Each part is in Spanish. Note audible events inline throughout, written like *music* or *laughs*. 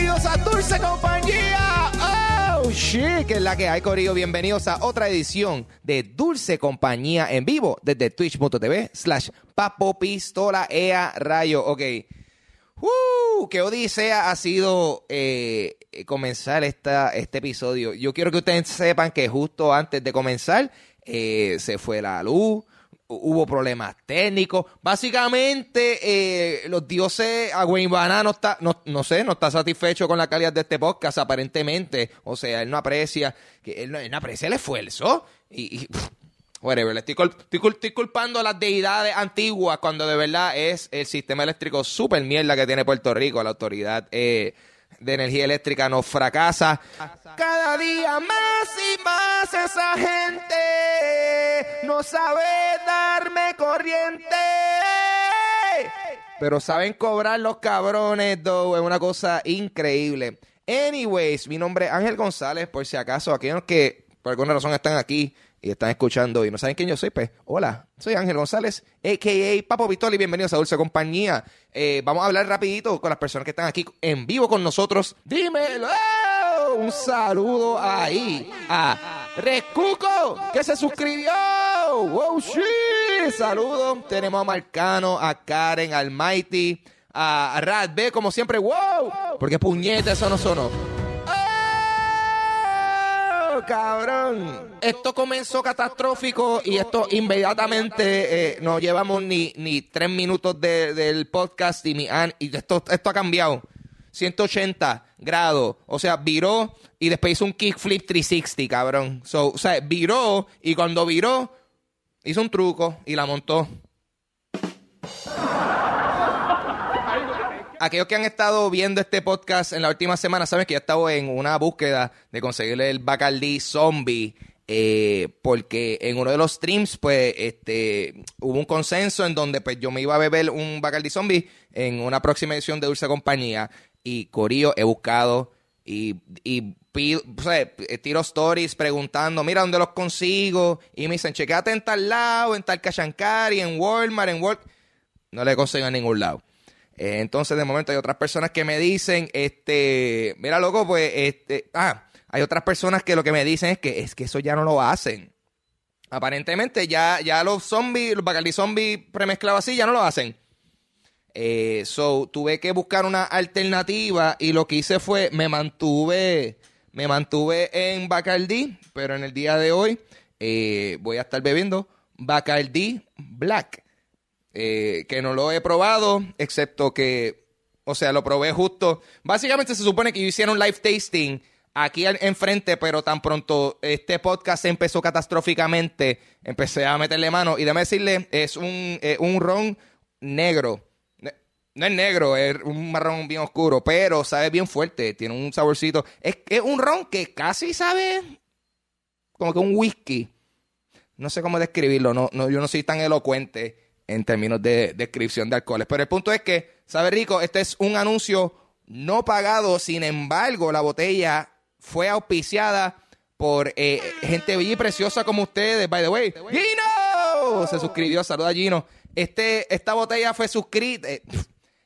bienvenidos a Dulce Compañía. Oh, shit, que es la que hay, Corillo. Bienvenidos a otra edición de Dulce Compañía en vivo desde twitch.tv slash papo pistola ea rayo. Ok. Uh, qué odisea ha sido eh, comenzar esta, este episodio. Yo quiero que ustedes sepan que justo antes de comenzar eh, se fue la luz, hubo problemas técnicos. Básicamente, eh, los dioses, a Wayne no está, no, no, sé, no está satisfecho con la calidad de este podcast, aparentemente. O sea, él no aprecia, que él, no, él no aprecia el esfuerzo. Y, y whatever, le estoy, estoy, estoy, culpando a las deidades antiguas cuando de verdad es el sistema eléctrico súper mierda que tiene Puerto Rico, la autoridad. Eh, de energía eléctrica nos fracasa. Cada día más y más esa gente no sabe darme corriente. Pero saben cobrar los cabrones, though. Es una cosa increíble. Anyways, mi nombre es Ángel González, por si acaso, aquellos que por alguna razón están aquí y están escuchando y no saben quién yo soy, pues hola, soy Ángel González, a.k.a. Papo Vitoli, bienvenidos a Dulce Compañía. Eh, vamos a hablar rapidito con las personas que están aquí en vivo con nosotros. Dímelo, un saludo ahí a Recuco, que se suscribió. Wow, shit, saludos. Tenemos a Marcano, a Karen, al Mighty, a Rad B, como siempre, wow, porque puñete, eso no sonó cabrón. Esto comenzó catastrófico y esto inmediatamente eh, no llevamos ni, ni tres minutos del podcast y, mi, y esto, esto ha cambiado. 180 grados. O sea, viró y después hizo un kickflip 360, cabrón. o sea, viró y cuando viró, hizo un truco y la montó aquellos que han estado viendo este podcast en la última semana saben que yo he estado en una búsqueda de conseguirle el Bacardi Zombie. Eh, porque en uno de los streams, pues, este, hubo un consenso en donde, pues, yo me iba a beber un Bacardi Zombie en una próxima edición de Dulce Compañía. Y Corío he buscado y, y pido, o tiro stories preguntando, mira, ¿dónde los consigo? Y me dicen, chequeate en tal lado, en tal Cachancari, en Walmart, en Walk. No le consigo en ningún lado. Eh, entonces, de momento hay otras personas que me dicen, este, mira, loco, pues, este, ah, hay otras personas que lo que me dicen es que es que eso ya no lo hacen. Aparentemente ya, ya los zombies, los Bacardi zombies premezclados así ya no lo hacen. Eh, so, tuve que buscar una alternativa y lo que hice fue, me mantuve, me mantuve en Bacardi, pero en el día de hoy eh, voy a estar bebiendo Bacardi Black. Eh, que no lo he probado, excepto que, o sea, lo probé justo. Básicamente se supone que yo hiciera un live tasting aquí enfrente, pero tan pronto este podcast empezó catastróficamente, empecé a meterle mano y déjame decirle, es un, eh, un ron negro. No es negro, es un marrón bien oscuro, pero sabe bien fuerte, tiene un saborcito. Es, es un ron que casi sabe como que un whisky. No sé cómo describirlo, no, no, yo no soy tan elocuente en términos de descripción de alcoholes. Pero el punto es que, sabe rico, este es un anuncio no pagado, sin embargo, la botella fue auspiciada por eh, gente bella y preciosa como ustedes, by the way. ¡Gino! Se suscribió, saluda Gino. Este, esta botella fue suscrita. Eh,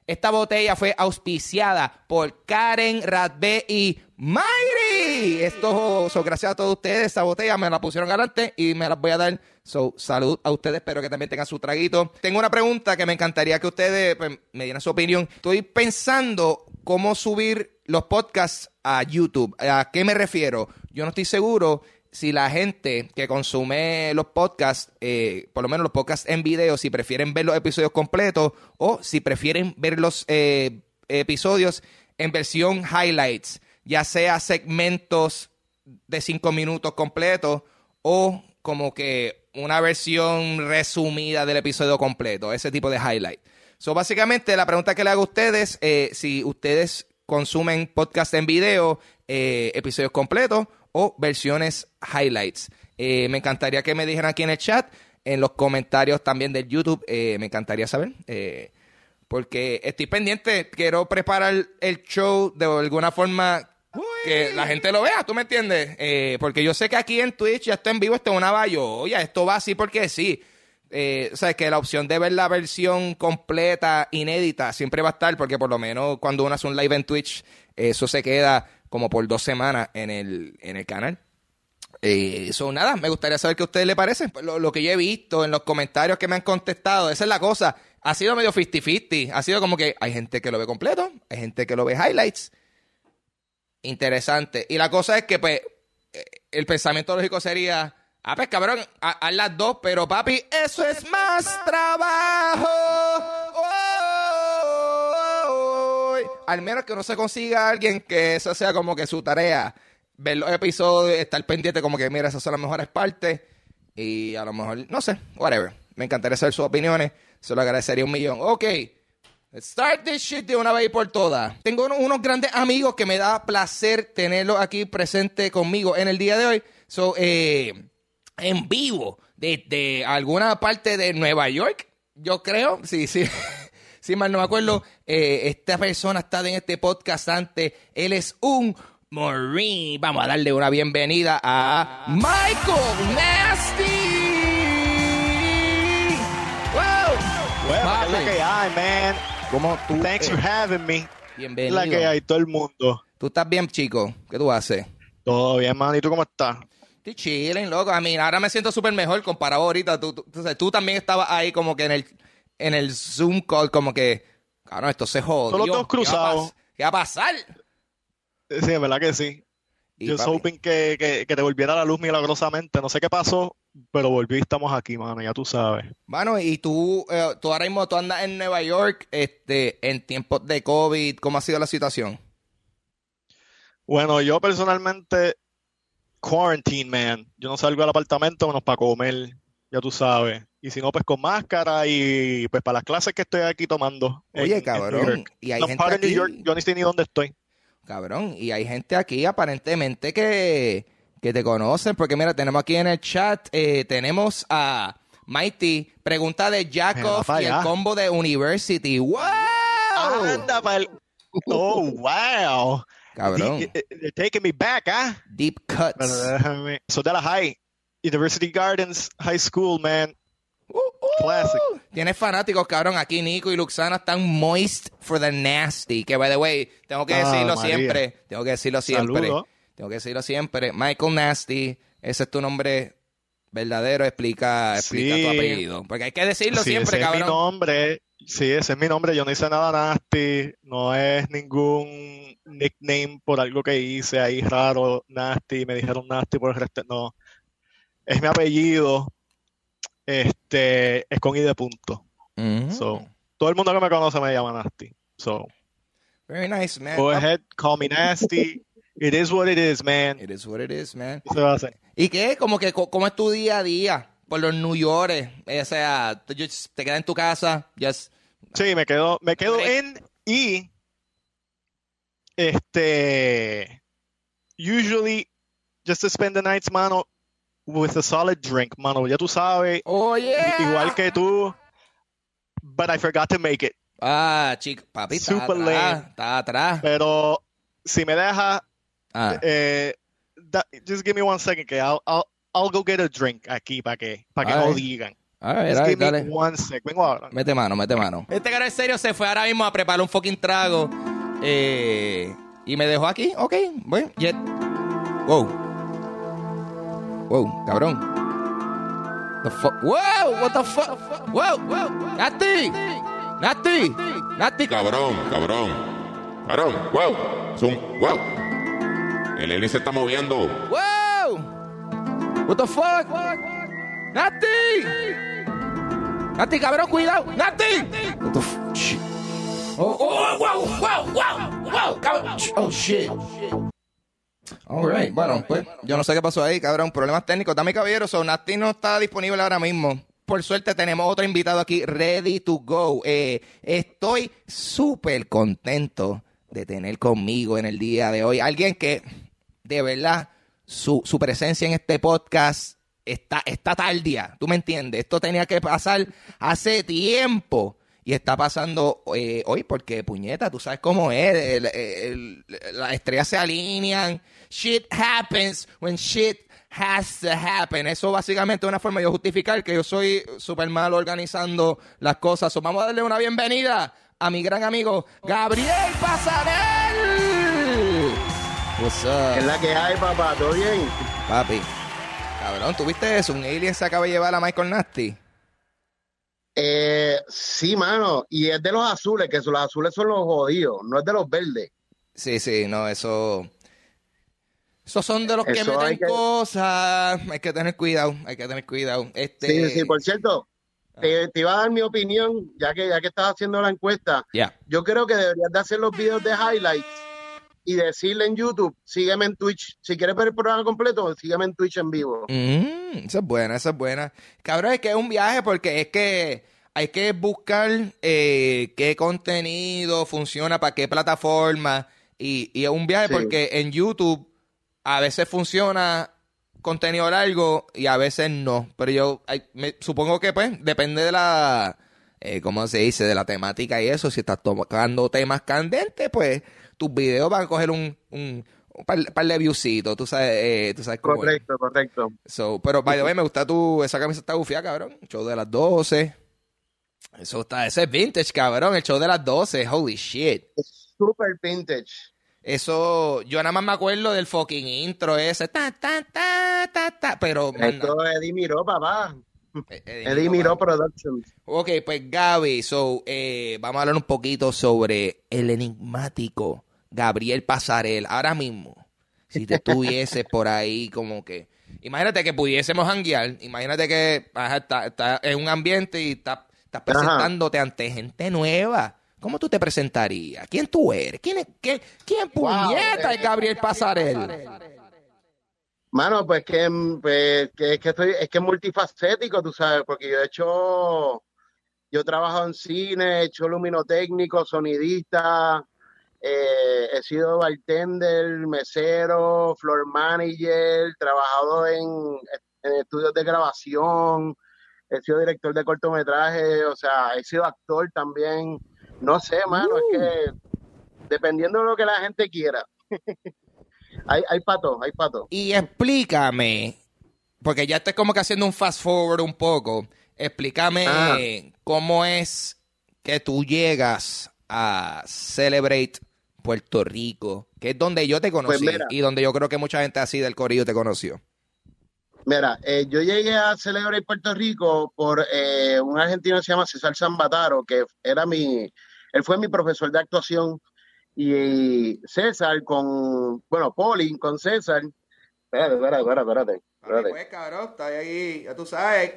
esta botella fue auspiciada por Karen Radbe y Mayri. Esto, so, gracias a todos ustedes. Esta botella me la pusieron adelante y me la voy a dar. So, salud a ustedes. Espero que también tengan su traguito. Tengo una pregunta que me encantaría que ustedes pues, me dieran su opinión. Estoy pensando cómo subir los podcasts a YouTube. ¿A qué me refiero? Yo no estoy seguro si la gente que consume los podcasts, eh, por lo menos los podcasts en video, si prefieren ver los episodios completos o si prefieren ver los eh, episodios en versión highlights, ya sea segmentos de cinco minutos completos o como que una versión resumida del episodio completo, ese tipo de highlight. So, básicamente, la pregunta que le hago a ustedes, eh, si ustedes consumen podcast en video, episodios completos o versiones highlights. Eh, me encantaría que me dijeran aquí en el chat, en los comentarios también del YouTube, eh, me encantaría saber. Eh, porque estoy pendiente, quiero preparar el show de alguna forma que la gente lo vea, ¿tú me entiendes? porque yo sé que aquí en Twitch ya está en vivo, esto es una ya esto va así porque sí. eh, o sea, que la opción de ver la versión completa, inédita, siempre va a estar, porque por lo menos cuando uno hace un live en Twitch, eso se queda como por dos semanas en el, en el canal. Eso, eh, nada, me gustaría saber qué a ustedes les parece. Pues lo, lo, que yo he visto en los comentarios que me han contestado, esa es la cosa. Ha sido medio 50-50. Ha sido como que hay gente que lo ve completo, hay gente que lo ve highlights. Interesante. Y la cosa es que, pues, eh, el pensamiento lógico sería Ah, pues cabrón, a, las dos, pero papi, eso es más trabajo. Al menos que no se consiga alguien que esa sea como que su tarea. Ver los episodios, estar pendiente como que, mira, esas son las mejores partes. Y a lo mejor, no sé, whatever. Me encantaría saber sus opiniones. Se lo agradecería un millón. Ok. Let's start this shit de una vez por todas. Tengo unos, grandes amigos que me da placer tenerlos aquí presente conmigo en el día de hoy. So, eh, en vivo desde alguna parte de Nueva York, yo creo, sí, sí. *laughs* si mal no me acuerdo, eh, esta persona está en este podcast antes. Él es un Marine. Vamos a darle una bienvenida a Michael Nasty. Wow. La que hay, man. ¿Cómo tú? Thanks for having me. Bienvenido. La que hay, todo el mundo. ¿Tú estás bien, chico? ¿Qué tú haces? Todo bien, man. ¿Y tú cómo estás? Estoy chilling, loco. A mí ahora me siento súper mejor comparado ahorita. Tú, tú, tú, también estabas ahí como que en el, en el Zoom call, como que, claro, esto se jodió. Solo dos cruzados. ¿Qué va a pasar? Sí, es verdad que sí. Yo hoping que, que, que, te volviera la luz milagrosamente. No sé qué pasó, pero volví y estamos aquí, mano, ya tú sabes. Bueno, y tú, eh, tú ahora mismo tú andas en Nueva York, este, en tiempos de COVID, ¿cómo ha sido la situación? Bueno, yo personalmente quarantine, man. Yo no salgo del apartamento menos para comer, ya tú sabes. Y si no, pues con máscara y pues para las clases que estoy aquí tomando. Oye, cabrón. y hay gente aquí... New York, yo ni sé ni dónde estoy. Cabrón, y hay gente aquí aparentemente que, que te conocen, porque mira, tenemos aquí en el chat, eh, tenemos a Mighty, pregunta de Jacob y el combo de University. ¡Wow! Anda Oh, wow. Cabrón. They're eh, eh, taking me back, ¿ah? Deep cuts. So de la high. University Gardens High School, man. Uh, uh, Classic. Tienes fanáticos, cabrón. Aquí Nico y Luxana están moist for the nasty. Que, by the way, tengo que ah, decirlo siempre. Tengo que decirlo siempre. Tengo que decirlo siempre. Michael Nasty, ese es tu nombre verdadero. Explica, explica tu apellido. Porque hay que decirlo siempre, ese cabrón. Es mi nombre. Sí, ese es mi nombre. Yo no hice nada nasty. No es ningún nickname por algo que hice ahí raro, nasty, me dijeron nasty por el resto, no. Es mi apellido, este, es con I de punto. Mm. So, todo el mundo que me conoce me llama nasty. So, very nice, man. Go ahead, call me nasty. It is what it is, man. It is what it is, man. ¿Qué se va a hacer? ¿Y qué? Como que, ¿cómo es tu día a día? Por los New York, o sea, te quedas en tu casa, just... Sí, me quedo, me quedo en y este, usually, just to spend the nights, mano, with a solid drink, mano. Ya tú sabes. Oh, yeah. Igual que tú. But I forgot to make it. Ah, chico, papi, está atrás, está atrás. Pero si me deja, ah. eh, just give me one second, que I'll, I'll, I'll go get a drink aquí para que, para que no digan. Just give me one sec. Vengo ahora. Mete mano, mete mano. Este cara en serio se fue ahora mismo a preparar un fucking trago. Eh, y me dejó aquí, ok, bueno, jet. Wow. Wow, cabrón. The fuck? Wow, what the fuck? Wow, wow. Nati. Nati. Nati. Cabrón, cabrón. Cabrón, wow. Zoom, wow. El alien se está moviendo. Wow. What the fuck? Nati. Nati, cabrón, cuidado. Nati. What the fuck? Oh, oh, wow, wow, wow, wow, Oh, shit. Alright, bueno, pues yo no sé qué pasó ahí, cabrón. Problemas técnicos. Dame caballero, so Nati no está disponible ahora mismo. Por suerte tenemos otro invitado aquí, ready to go. Eh, estoy súper contento de tener conmigo en el día de hoy alguien que, de verdad, su, su presencia en este podcast está, está tardía. ¿Tú me entiendes? Esto tenía que pasar hace tiempo. Y está pasando eh, hoy porque, puñeta, tú sabes cómo es. las estrellas se alinean. Shit happens when shit has to happen. Eso básicamente es una forma de justificar que yo soy súper malo organizando las cosas. So, vamos a darle una bienvenida a mi gran amigo Gabriel Pasarel. What's up? Es la que hay, papá, ¿todo bien? Papi. Cabrón, ¿tuviste eso? Un alien se acaba de llevar a Michael Nasty. Eh, sí, mano, y es de los azules, que los azules son los jodidos, no es de los verdes. Sí, sí, no, eso. Esos son de los que meten que- cosas. Hay que tener cuidado, hay que tener cuidado. Este, Sí, sí, por cierto, te, te iba a dar mi opinión, ya que ya que estás haciendo la encuesta, Ya. yo creo que deberías de hacer los videos de highlights y decirle en YouTube, sígueme en Twitch, si quieres ver el programa completo, sígueme en Twitch en vivo. Mm, esa es buena, esa es buena. Cabrón, es que es un viaje porque es que hay que buscar eh, qué contenido funciona para qué plataforma. Y, y es un viaje Sí. porque en YouTube a veces funciona contenido largo y a veces no. Pero yo me- supongo que pues depende de la, eh, ¿cómo se dice? De la temática y eso. Si estás tocando temas candentes, pues tus videos van a coger un, un, un par, par de viewcitos. Tú sabes, eh, tú sabes cómo es. Correcto, correcto. So, pero, by the way, me gusta tu... Esa camisa está bufía, cabrón. Show de las 12. Eso está... Ese es vintage, cabrón. El show de las 12. Holy shit. Es super vintage. Eso... Yo nada más me acuerdo del fucking intro ese. Ta, ta, ta, ta, ta. Pero... man, Esto es Eddie Miró, papá. eh, Eddie no, Miró. Productions. Ok, pues Gaby, so, eh, vamos a hablar un poquito sobre el enigmático Gabriel Pasarel. Ahora mismo, si te estuvieses *laughs* por ahí como que... Imagínate que pudiésemos hanguear, imagínate que estás está, está en un ambiente y estás presentándote ante gente nueva. ¿Cómo tú te presentarías? ¿Quién tú eres? ¿Quién, es, quién, puñeta eh, es Gabriel Pasarel? Mano, pues que, pues, que, es que estoy, es que es multifacético, tú sabes, porque yo he hecho, yo he trabajado en cine, he hecho luminotécnico, sonidista, eh, he sido bartender, mesero, floor manager, trabajado en, en estudios de grabación, he sido director de cortometraje, o sea, he sido actor también. No sé, mano, es que dependiendo de lo que la gente quiera. *laughs* hay, hay pato, hay pato. Y explícame, porque ya estoy como que haciendo un fast forward un poco. Explícame Ah. cómo es que tú llegas a Celebrate Puerto Rico, que es donde yo te conocí Pues mira. y donde yo creo que mucha gente así del corillo te conoció. Mira, eh, yo llegué a Celebrate Puerto Rico por eh, un argentino que se llama César Zambataro, que era mi, él fue mi profesor de actuación. Y César con, bueno, Poli con César. Espérate, espérate, espérate, espérate. espérate. pues cabrón, está ahí, ya tú sabes,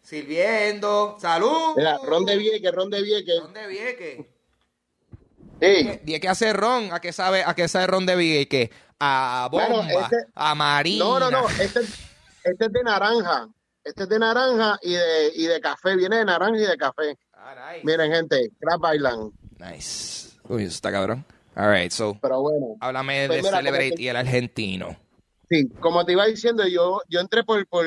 sirviendo. ¡Salud! Mira, Ron de Vieque, Ron de Vieque. ¿Dónde Vieque? Sí, ¿Y qué hace Ron? ¿A qué sabe, a qué sabe Ron de Vieque? A Bueno, bomba, este- a marina. no, no, no, este, este es de naranja. Este es de naranja y de, y de café, viene de naranja y de café. Miren, gente, Crab Island. Nice. Uy, eso está cabrón. All right, so, Pero bueno. háblame Pues de mira, Celebrate te- y el argentino. Sí, como te iba diciendo, yo, yo entré por, por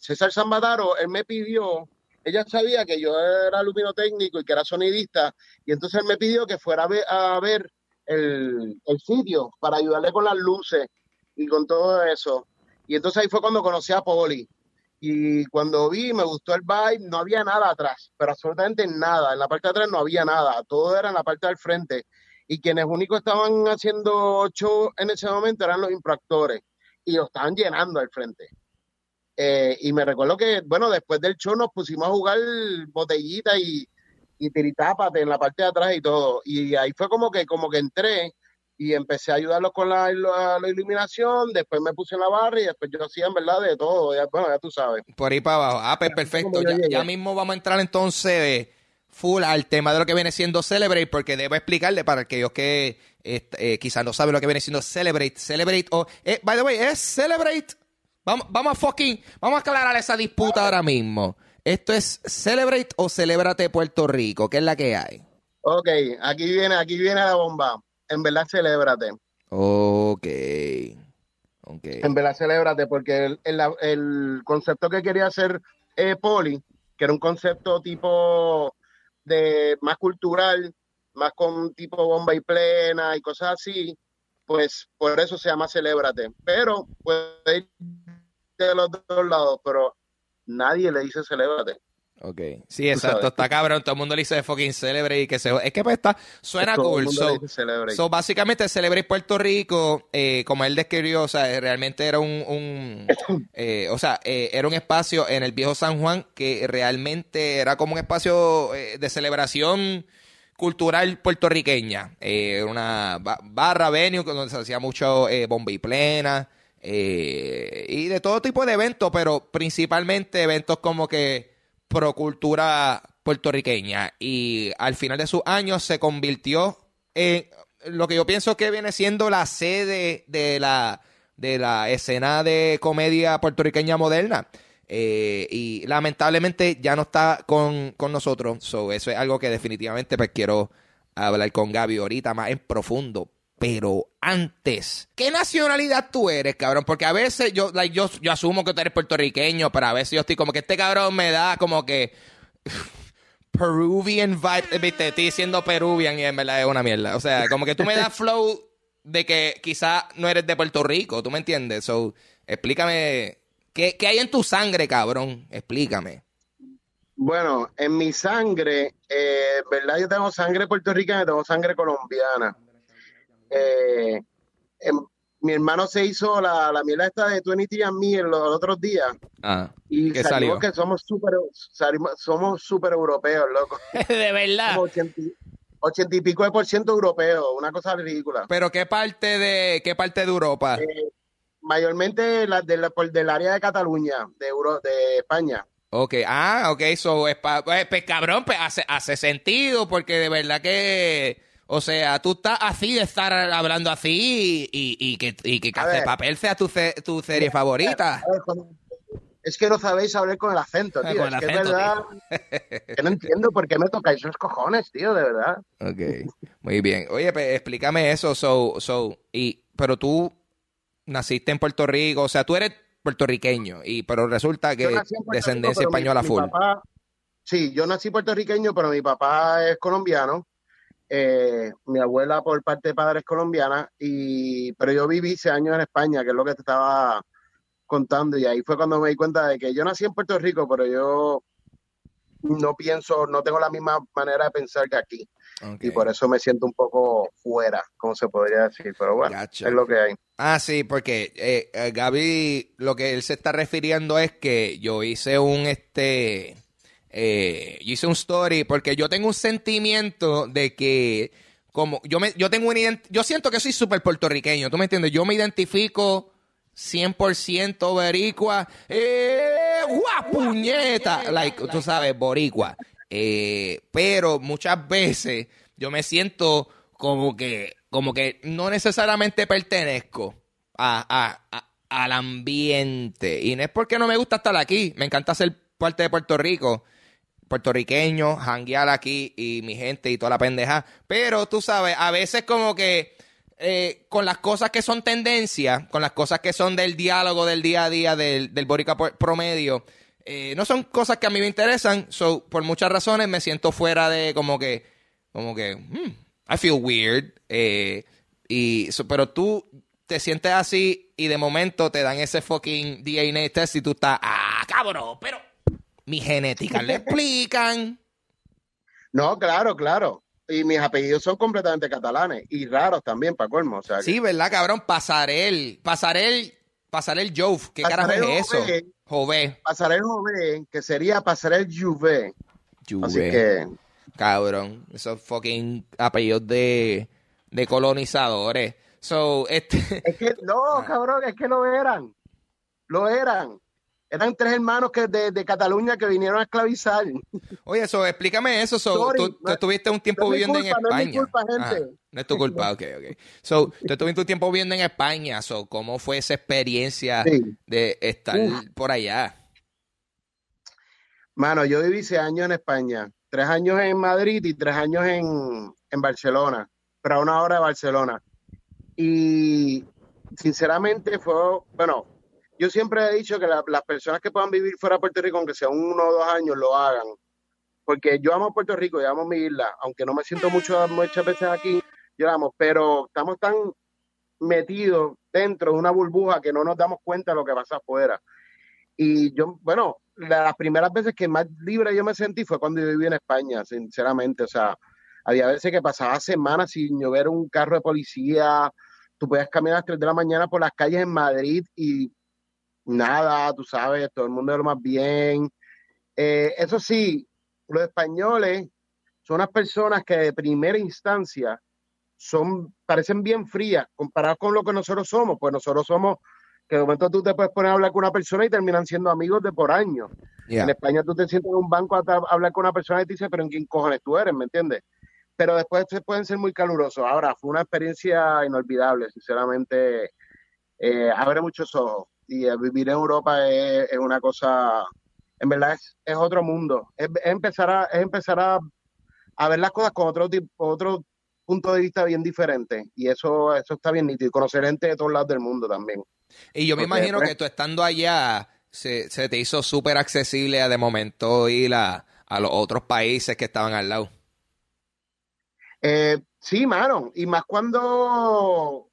César Zambataro, él me pidió, ella sabía que yo era luminotécnico y que era sonidista, y entonces él me pidió que fuera a ver, el, sitio para ayudarle con las luces y con todo eso. Y entonces ahí fue cuando conocí a Poli. Y cuando vi, me gustó el vibe, no había nada atrás, pero absolutamente nada. En la parte de atrás no había nada, todo era en la parte del frente. Y quienes únicos estaban haciendo show en ese momento eran los improactores y lo estaban llenando al frente. Eh, y me recuerdo que, bueno, después del show nos pusimos a jugar botellita y, y tiritápate en la parte de atrás y todo. Y ahí fue como que, como que entré y empecé a ayudarlos con la, la- la iluminación, después me puse en la barra y después yo hacía en verdad de todo, ya, bueno, ya tú sabes. Por ahí para abajo. Ah, pues perfecto. Ya, ya mismo vamos a entrar entonces eh, full al tema de lo que viene siendo Celebrate, porque debo explicarle para aquellos que este, eh, quizás no saben lo que viene siendo Celebrate. Celebrate, o, eh, by the way, es Celebrate. Vamos, vamos a fucking, vamos a aclarar esa disputa ahora mismo. ¿Esto es Celebrate o Celebrate Puerto Rico? ¿Qué es la que hay? Ok, aquí viene, aquí viene la bomba. En verdad, celébrate. Ok. Ok. En verdad, celébrate, porque el, el- el concepto que quería hacer eh, Poli, que era un concepto tipo de más cultural, más con tipo bomba y plena y cosas así, pues por eso se llama celébrate. Pero puede ir de los dos lados, pero nadie le dice celébrate. Ok. Sí, exacto. Está cabrón. Todo el mundo le dice fucking celebrate y que se... Es que pues está... Suena cool. So, so, básicamente Celebrate Puerto Rico, eh, como él describió, o sea, realmente era un... un *coughs* eh, o sea, eh, era un espacio en el viejo San Juan que realmente era como un espacio de celebración cultural puertorriqueña. una barra venue donde se hacía mucho bomba y plena. y de todo tipo de eventos, pero principalmente eventos como que pro cultura puertorriqueña y al final de sus años se convirtió en lo que yo pienso que viene siendo la sede de la, de la escena de comedia puertorriqueña moderna. Eh, y lamentablemente ya no está con, nosotros. So, eso es algo que definitivamente pues, quiero hablar con Gaby ahorita más en profundo. Pero antes, ¿qué nacionalidad tú eres, cabrón? Porque a veces yo, like, yo, yo asumo que tú eres puertorriqueño, pero a veces yo estoy como que este cabrón me da como que *sighs* Peruvian vibe. Viste, estoy diciendo Peruvian y en verdad es una mierda. O sea, como que tú me das *laughs* flow de que quizá no eres de Puerto Rico, ¿tú me entiendes? So, explícame, ¿qué, qué hay en tu sangre, cabrón? Explícame. Bueno, en mi sangre, eh, ¿verdad? Yo tengo sangre puertorriqueña tengo sangre colombiana. Eh, em, mi hermano se hizo la, la miel esta de 20 and Me los, otros días. Ah, y salimos que somos súper somos super europeos, loco. *laughs* de verdad. 80, y pico de por ciento europeos, una cosa ridícula. Pero ¿qué parte de qué parte de Europa? Eh, mayormente la, de del área de Cataluña, de Euro, de España. Ok, ah, ok, eso es pues, pues, cabrón, pues hace, hace sentido, porque de verdad que o sea, tú estás así de estar hablando así y, y, que, y que Papel sea tu, tu serie favorita. Es que no sabéis hablar con el acento, ah, tío. es que es verdad que no entiendo por qué me tocáis esos cojones, tío, de verdad. Ok, muy bien. Oye, pues, explícame eso, so, so, y, pero tú naciste en Puerto Rico, o sea, tú eres puertorriqueño, y pero resulta que descendencia española full. sí, yo nací puertorriqueño, pero mi papá es colombiano eh, mi abuela por parte de padres colombiana, y, pero yo viví seis años en España, que es lo que te estaba contando, y ahí fue cuando me di cuenta de que yo nací en Puerto Rico, pero yo no pienso, no tengo la misma manera de pensar que aquí. Y por eso me siento un poco fuera, como se podría decir. Pero bueno, es lo que hay. Ah, sí, porque eh, eh, Gaby, lo que él se está refiriendo es que yo hice un este eh, yo hice un story porque yo tengo un sentimiento de que como yo me yo tengo un yo siento que soy súper puertorriqueño, ¿tú me entiendes? Yo me identifico 100% boricua, eh, puñeta, *laughs* like, tú sabes, boricua. Eh, pero muchas veces yo me siento como que como que no necesariamente pertenezco a, a, al ambiente. Y no es porque no me gusta estar aquí, me encanta ser parte de Puerto Rico, puertorriqueño, janguear aquí y mi gente y toda la pendeja. Pero tú sabes, a veces como que eh, con las cosas que son tendencia, con las cosas que son del diálogo del día a día del, del Borica promedio, eh, no son cosas que a mí me interesan. So, por muchas razones me siento fuera de como que, como que, hmm, I feel weird. Eh, y, pero tú te sientes así y de momento te dan ese fucking DNA test y tú estás, ah, cabrón, pero mi genética le explican. *laughs* No, claro, claro. Y mis apellidos son completamente catalanes y raros también, para colmo. O sea, sí, ¿verdad, cabrón? Pasarel, Pasarel, Pasarel Jove. ¿Qué carajo es eso? Jove. Pasarel Jove, que sería Pasarel Juve. Juve. Así que... Cabrón, esos fucking apellidos de, de colonizadores. So, este... Es que, no, *laughs* ah. cabrón, es que lo eran. Lo eran eran tres hermanos que de, Cataluña que vinieron a esclavizar. Oye, eso, explícame eso. tú, estuviste un tiempo viviendo en España. No es mi culpa, gente. no es tu culpa, ok, ok. So, tú estuviste un tiempo viviendo en España. So, ¿Cómo fue esa experiencia de estar por allá? Mano, yo viví seis años en España. Tres años en Madrid y tres años en, en Barcelona. Pero a una hora de Barcelona. Y sinceramente fue, bueno, yo siempre he dicho que las personas que puedan vivir fuera de Puerto Rico, aunque sea uno o dos años, lo hagan. Porque yo amo Puerto Rico, yo amo mi isla, aunque no me siento mucho, muchas veces aquí, yo amo, pero estamos tan metidos dentro de una burbuja que no nos damos cuenta de lo que pasa afuera. Y yo, bueno, la- las primeras veces que más libre yo me sentí fue cuando yo viví en España, sinceramente. O sea, había veces que pasaba semanas sin llover un carro de policía. Tú podías caminar a las 3 de la mañana por las calles en Madrid y nada, tú sabes, todo el mundo de lo más bien. Eh, eso sí, los españoles son unas personas que de primera instancia son, parecen bien frías comparadas con lo que nosotros somos, pues nosotros somos que de momento tú te puedes poner a hablar con una persona y terminan siendo amigos de por años. Yeah. En España tú te sientas en un banco a, a hablar con una persona y te dice, pero ¿en quién cojones tú eres? ¿Me entiendes? Pero después se pueden ser muy calurosos. Ahora, fue una experiencia inolvidable, sinceramente. Eh, abre muchos ojos. Y vivir en Europa es, es una cosa, en verdad es, es otro mundo. Es, es empezar, a, es empezar a, a ver las cosas con otro, tipo, otro punto de vista bien diferente. Y eso, eso está bien nítido. Y conocer gente de todos lados del mundo también. Y yo me Porque, imagino pues- que tú estando allá, se, se te hizo súper accesible a de momento ir a, a los otros países que estaban al lado. Eh, sí, mano, y más cuando,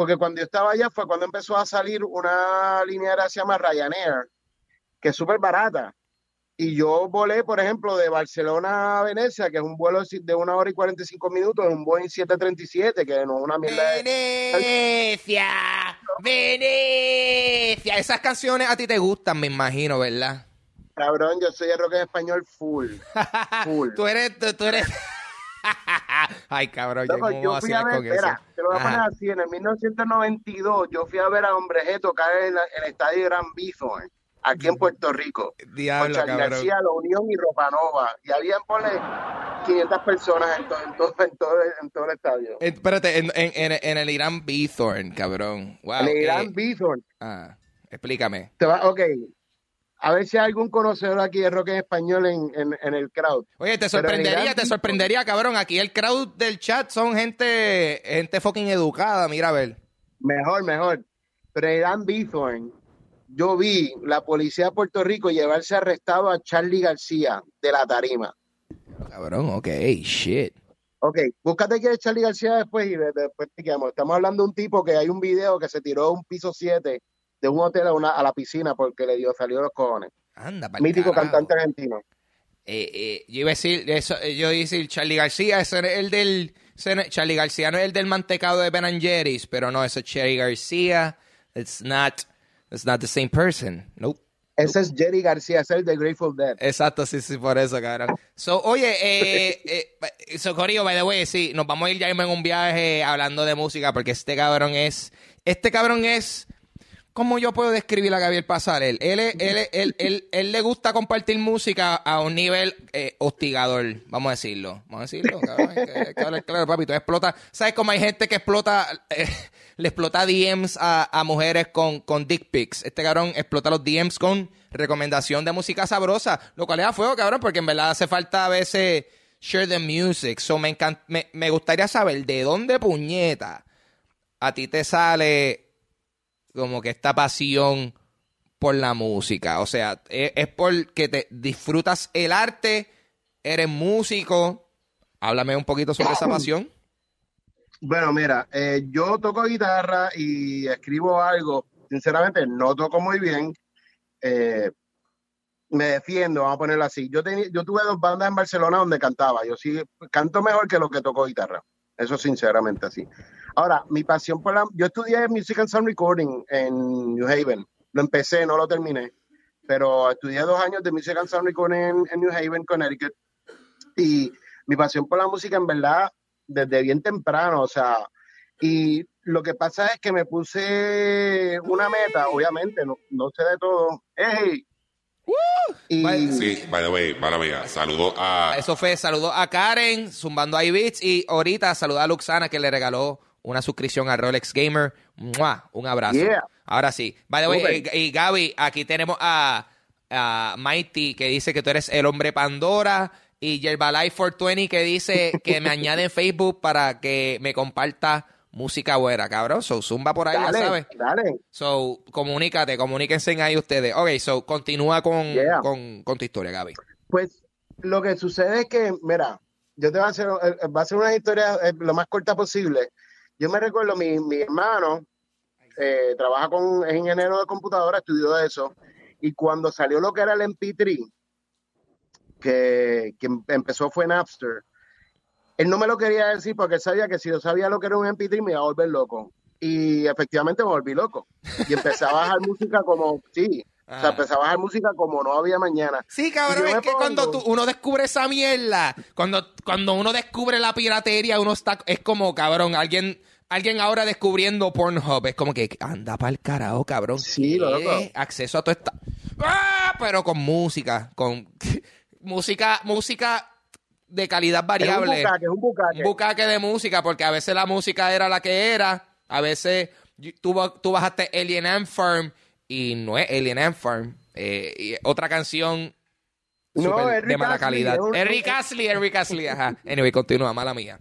porque cuando yo estaba allá fue cuando empezó a salir una línea que se llama Ryanair, que es súper barata. Y yo volé, por ejemplo, de Barcelona a Venecia, que es un vuelo de una hora y 45 minutos, en un Boeing 737, que no es una mierda de... Venecia, Venecia. Esas canciones a ti te gustan, me imagino, ¿verdad? Cabrón, yo soy de rock en español full, *laughs* full. tú eres, tú, tú eres. *laughs* Ay, cabrón, yo, Loco, ¿cómo yo fui a ver, con eso? te lo voy a poner Ajá. así, en el 1992 yo fui a ver a Hombre G tocar en la- en el estadio Gran Bison, aquí en Puerto Rico. con Diablo, cabrón. García, La Unión y Ropanova. Y habían, ponle, 500 personas en todo, en todo, en todo, el- en todo el estadio. Eh, Espérate, en, el Irán Bithorn, cabrón. Wow. el eh, Gran Bison. ah, explícame. Te va, ok. A ver si hay algún conocedor aquí de rock en español en, en, en el crowd. Oye, te sorprendería, te Bithorn- sorprendería, cabrón. Aquí el crowd del chat son gente, gente fucking educada, mira a ver. Mejor, mejor. Pero en Gran Bison, yo vi la policía de Puerto Rico llevarse arrestado a Charlie García de la tarima. Cabrón, ok, shit. Ok, búscate quién es Charlie García después y de- después chequeamos. Estamos hablando de un tipo que hay un video que se tiró de un piso 7 de un hotel a, una, a la piscina porque le dio, salió los cojones. Anda, pa'l Mítico carajo. cantante argentino. Eh, eh, yo iba a decir, eso, eh, yo iba a decir Charlie García, ese es el del, ese Charlie García no es el del mantecado de Ben and Jerry's, pero no, eso es Charlie García. It's not, it's not the same person. Nope. Ese es Jerry García, ese es el de Grateful Dead. Exacto, sí, sí, por eso, cabrón. So, oye, eh, *laughs* eh, by the way, sí, nos vamos a ir ya en un viaje hablando de música, porque este cabrón es, este cabrón es, ¿cómo yo puedo describir a Gabriel Pasar? Él, él, él, él, él, le gusta compartir música a un nivel eh, hostigador, vamos a decirlo. Vamos a decirlo, cabrón. claro, papi. Tú explotas, ¿sabes cómo hay gente que explota, eh, le explota DMs a, mujeres con, con dick pics? Este cabrón explota los DMs con recomendación de música sabrosa, lo cual es a fuego, cabrón, porque en verdad hace falta a veces share the music. So me, me, me gustaría saber de dónde puñeta a ti te sale como que esta pasión por la música. O sea, es, es porque te disfrutas el arte, eres músico. Háblame un poquito sobre esa pasión. Bueno, mira, eh, yo toco guitarra y escribo algo. Sinceramente, no toco muy bien. Eh, me defiendo, vamos a ponerlo así. Yo, tenía, yo tuve dos bandas en Barcelona donde cantaba. Yo sí canto mejor que lo que toco guitarra. Eso sinceramente así. Ahora, mi pasión por la... Yo estudié Music and Sound Recording en New Haven. Lo empecé, no lo terminé. Pero estudié dos años de Music and Sound Recording en, en New Haven, Connecticut. Y mi pasión por la música, en verdad, desde bien temprano, o sea, y lo que pasa es que me puse una meta, obviamente, no, no sé de todo. ¡Ey! Y Sí, by the way, mía. Saludo a. Eso fue, saludó a Karen, zumbando a Beats y ahorita saludó a Luxana que le regaló una suscripción a Rolex Gamer. ¡Mua! Un abrazo. Yeah. Ahora sí. By the way, Super. eh, y Gaby, aquí tenemos a, a Mighty que dice que tú eres el hombre Pandora y Yerbalife 420 que dice que me *laughs* añade en Facebook para que me comparta música buena, cabrón. So, zumba por ahí, ya sabes. dale. So, comunícate, comuníquense ahí ustedes. Ok, so, continúa con, Yeah. con, con tu historia, Gaby. Pues lo que sucede es que, mira, yo te voy a hacer, eh, va a ser una historia eh, lo más corta posible. Yo me recuerdo, mi, mi hermano eh, trabaja con, es ingeniero de computadora, estudió eso, Y cuando salió lo que era el MP3, que, que empezó fue Napster, él no me lo quería decir porque él sabía que si yo sabía lo que era un MP3 me iba a volver loco. Y efectivamente me volví loco. Y empecé a bajar música como, sí, o sea, Ah. empecé a bajar música como no había mañana. Sí, cabrón, es que cuando tú- uno descubre esa mierda, cuando, cuando uno descubre la piratería, uno está, es como, cabrón, alguien, alguien ahora descubriendo Pornhub, es como que anda para el carajo, cabrón. Sí, ¿Qué? loco. Acceso a toda esta... ¡Ah! Pero con música, con *laughs* música, música de calidad Es un variable. bucaque, es un bucaque. un bucaque de música, porque a veces la música era la que era, a veces tú, tú bajaste Alien Ant Farm y no es Alien Ant Farm, eh, y otra canción No, de mala calidad. Eric Astley, Eric Astley, ajá. Anyway, continúa, mala mía.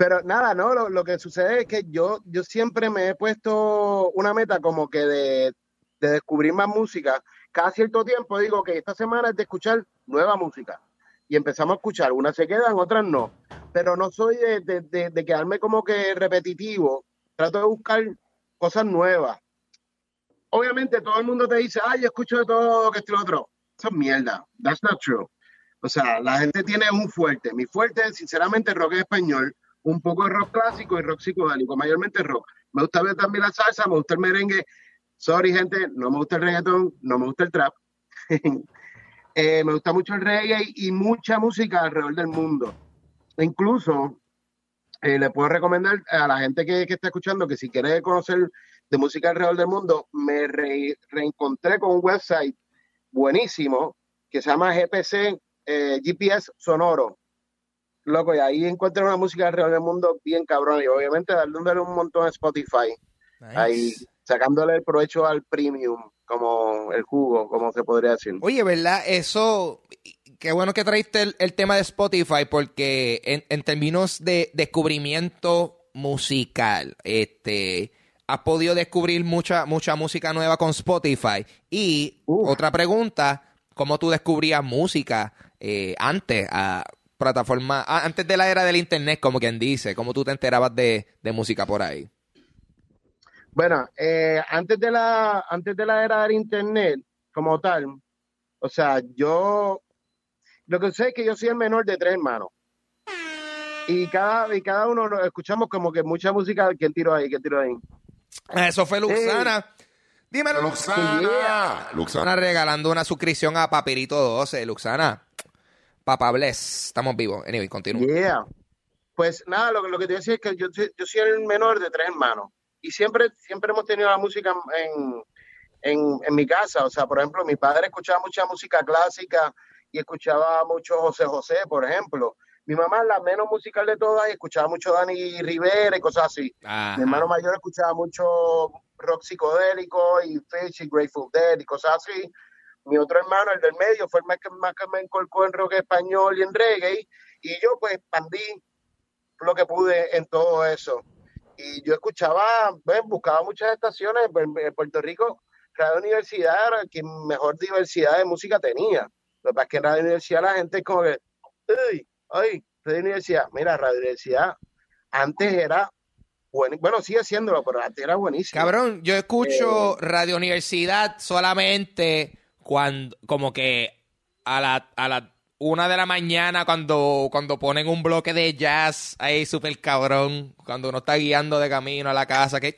Pero nada, no, lo, lo que sucede es que yo, yo siempre me he puesto una meta como que de, de descubrir más música. Cada cierto tiempo digo que esta semana es de escuchar nueva música. Y empezamos a escuchar, unas se quedan, otras no. Pero no soy de, de, de- de quedarme como que repetitivo. Trato de buscar cosas nuevas. Obviamente todo el mundo te dice, ay, yo escucho de todo, que esto y lo otro. Eso es mierda. That's not true. O sea, la gente tiene un fuerte. Mi fuerte, sinceramente, rock en español, un poco de rock clásico y rock psicodélico, mayormente rock. Me gusta ver también la salsa, me gusta el merengue. Sorry, gente, no me gusta el reggaetón, no me gusta el trap. *laughs* Eh, me gusta mucho el reggae y mucha música alrededor del mundo. Incluso eh, le puedo recomendar a la gente que, que está escuchando que si quiere conocer de música alrededor del mundo, me re- reencontré con un website buenísimo que se llama GPC eh, GPS Sonoro. Loco, y ahí encuentro una música alrededor del mundo bien cabrón. Y obviamente dándole un montón a Spotify, ahí sacándole el provecho al premium, como el jugo, como se podría decir. Oye, ¿verdad? Eso, qué bueno que traiste el, el tema de Spotify porque en, en términos de descubrimiento musical, este, has podido descubrir mucha, mucha música nueva con Spotify. Y Uf. otra pregunta, ¿cómo tú descubrías música eh, antes, a plataforma, a- antes de la era del internet, como quien dice? ¿Cómo tú te enterabas de, de música por ahí? Bueno, eh, antes de la antes de la era del internet, como tal, o sea, yo lo que sé es que yo soy el menor de tres hermanos. Y cada, y cada uno lo escuchamos como que mucha música. ¿Quién tiró ahí? ¿Quién tiró ahí? Eso fue Luxana. Dímelo, Luxana. Luxana. Luxana. Luxana regalando una suscripción a Papirito 12. Luxana. Papá Bless. Estamos vivos. Anyway, continúa. Yeah. Pues nada, lo, que- lo que te decía es que yo, soy- yo soy el menor de tres hermanos. Y siempre, siempre hemos tenido la música en, en, en mi casa. O sea, por ejemplo, mi padre escuchaba mucha música clásica y escuchaba mucho José José, por ejemplo. Mi mamá, la menos musical de todas, y escuchaba mucho Dani Rivera y cosas así. Ajá. Mi hermano mayor escuchaba mucho rock psicodélico y Fish y Grateful Dead y cosas así. Mi otro hermano, el del medio, fue el más que, más que me encolcó en rock español y en reggae. Y yo pues expandí lo que pude en todo eso. Y yo escuchaba, pues, buscaba muchas estaciones. En Puerto Rico, Radio Universidad era quien mejor diversidad de música tenía. Lo que pasa es que en Radio Universidad la gente es como que, ¡ay! ¡ay! Radio Universidad. Mira, Radio Universidad antes era bueno, bueno, sigue siéndolo, pero antes era buenísimo. Cabrón, yo escucho Eh. Radio Universidad solamente cuando, como que a la, a la una de la mañana cuando, cuando ponen un bloque de jazz ahí súper cabrón, cuando uno está guiando de camino a la casa, que,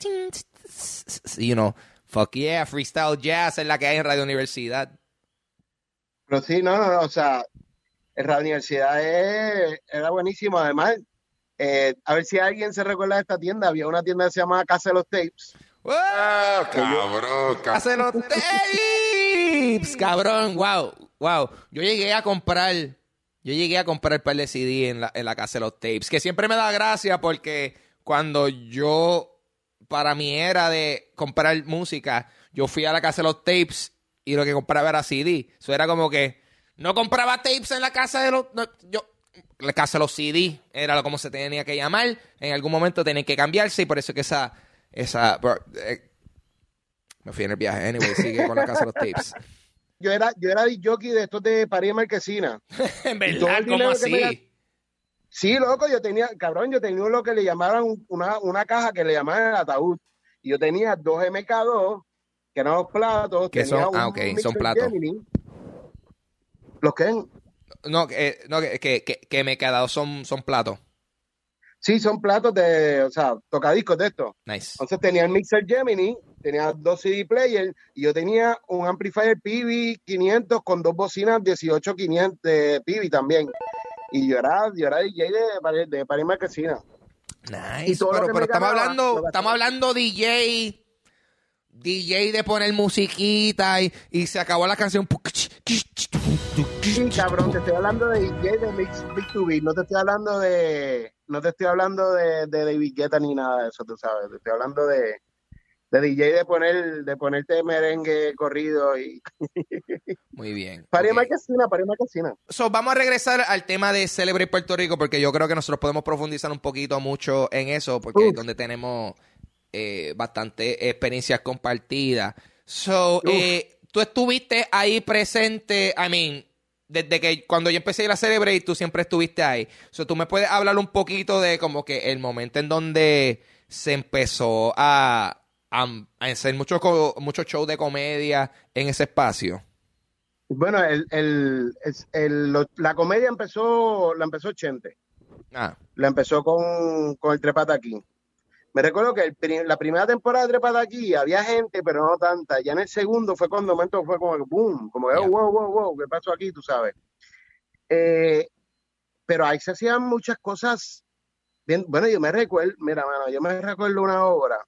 you know, fuck yeah, freestyle jazz es la que hay en Radio Universidad. Pero sí, no, no, no, o sea, en Radio Universidad es- era buenísimo. Además, eh, a ver si alguien se recuerda de esta tienda. Había una tienda que se llamaba Casa de los Tapes. Ah, cabrón, cabrón. Hace los tapes, cabrón, wow, wow. Yo llegué a comprar, yo llegué a comprar el par de CD en la, en la casa de los tapes, que siempre me da gracia porque cuando yo, para mí era de comprar música, yo fui a la casa de los tapes y lo que compraba era CD. Eso era como que no compraba tapes en la casa de los, no, yo, la casa de los CD era lo como se tenía que llamar. En algún momento tenía que cambiarse y por eso que esa, esa, eh, me fui en el viaje. Anyway, sigue con la casa de los tapes. *laughs* Yo era, yo era jockey de estos de París Marquesina. *laughs* en verdad, ¿cómo que me así? Sí, loco, yo tenía, cabrón, yo tenía lo que le llamaban una, una caja que le llamaban el ataúd. Y yo tenía dos MK2 que eran los platos. ¿Qué tenía son? un Ah, ok, son platos. Gemini. ¿Los qué? No, eh, no que, que, que, que me he quedado son, son platos. Sí, son platos de, o sea, tocadiscos de estos. Nice. Entonces tenía el mixer Gemini, tenía dos CD players y yo tenía un amplifier PV 500 con dos bocinas 18500 de PV también. Y yo era, yo era DJ de, de París Marquesina. Nice. Pero, pero estamos hablando, estamos hablando DJ. DJ de poner musiquita y, y se acabó la canción. Sí, cabrón, te estoy hablando de DJ de Mix Big to Beat, no te estoy hablando de, no te estoy hablando de, de David Guetta ni nada de eso, tú sabes, te estoy hablando de, de DJ de poner, de ponerte merengue corrido y *laughs* Muy bien. París ok. Marquesina, París Marquesina. So, vamos a regresar al tema de Celebrate Puerto Rico porque yo creo que nosotros podemos profundizar un poquito mucho en eso porque es donde tenemos eh, bastante experiencias compartidas. So, eh, tú estuviste ahí presente, I mean, desde que cuando yo empecé a ir a Celebrate, tú siempre estuviste ahí. So, tú me puedes hablar un poquito de como que el momento en donde se empezó a, a, a hacer muchos shows de comedia en ese espacio. Bueno, el, el, es- el- lo- la comedia empezó, la empezó Chente, Ah, la empezó con, con el Trepata aquí. Me recuerdo que el la primera temporada de Trepata aquí había gente, pero no tanta. Ya en el segundo fue cuando momento fue como que boom, como oh, wow, wow, wow, ¿qué pasó aquí? Tú sabes. Eh, pero ahí se hacían muchas cosas. Bien, bueno, yo me recuerdo, mira, mano, yo me recuerdo una obra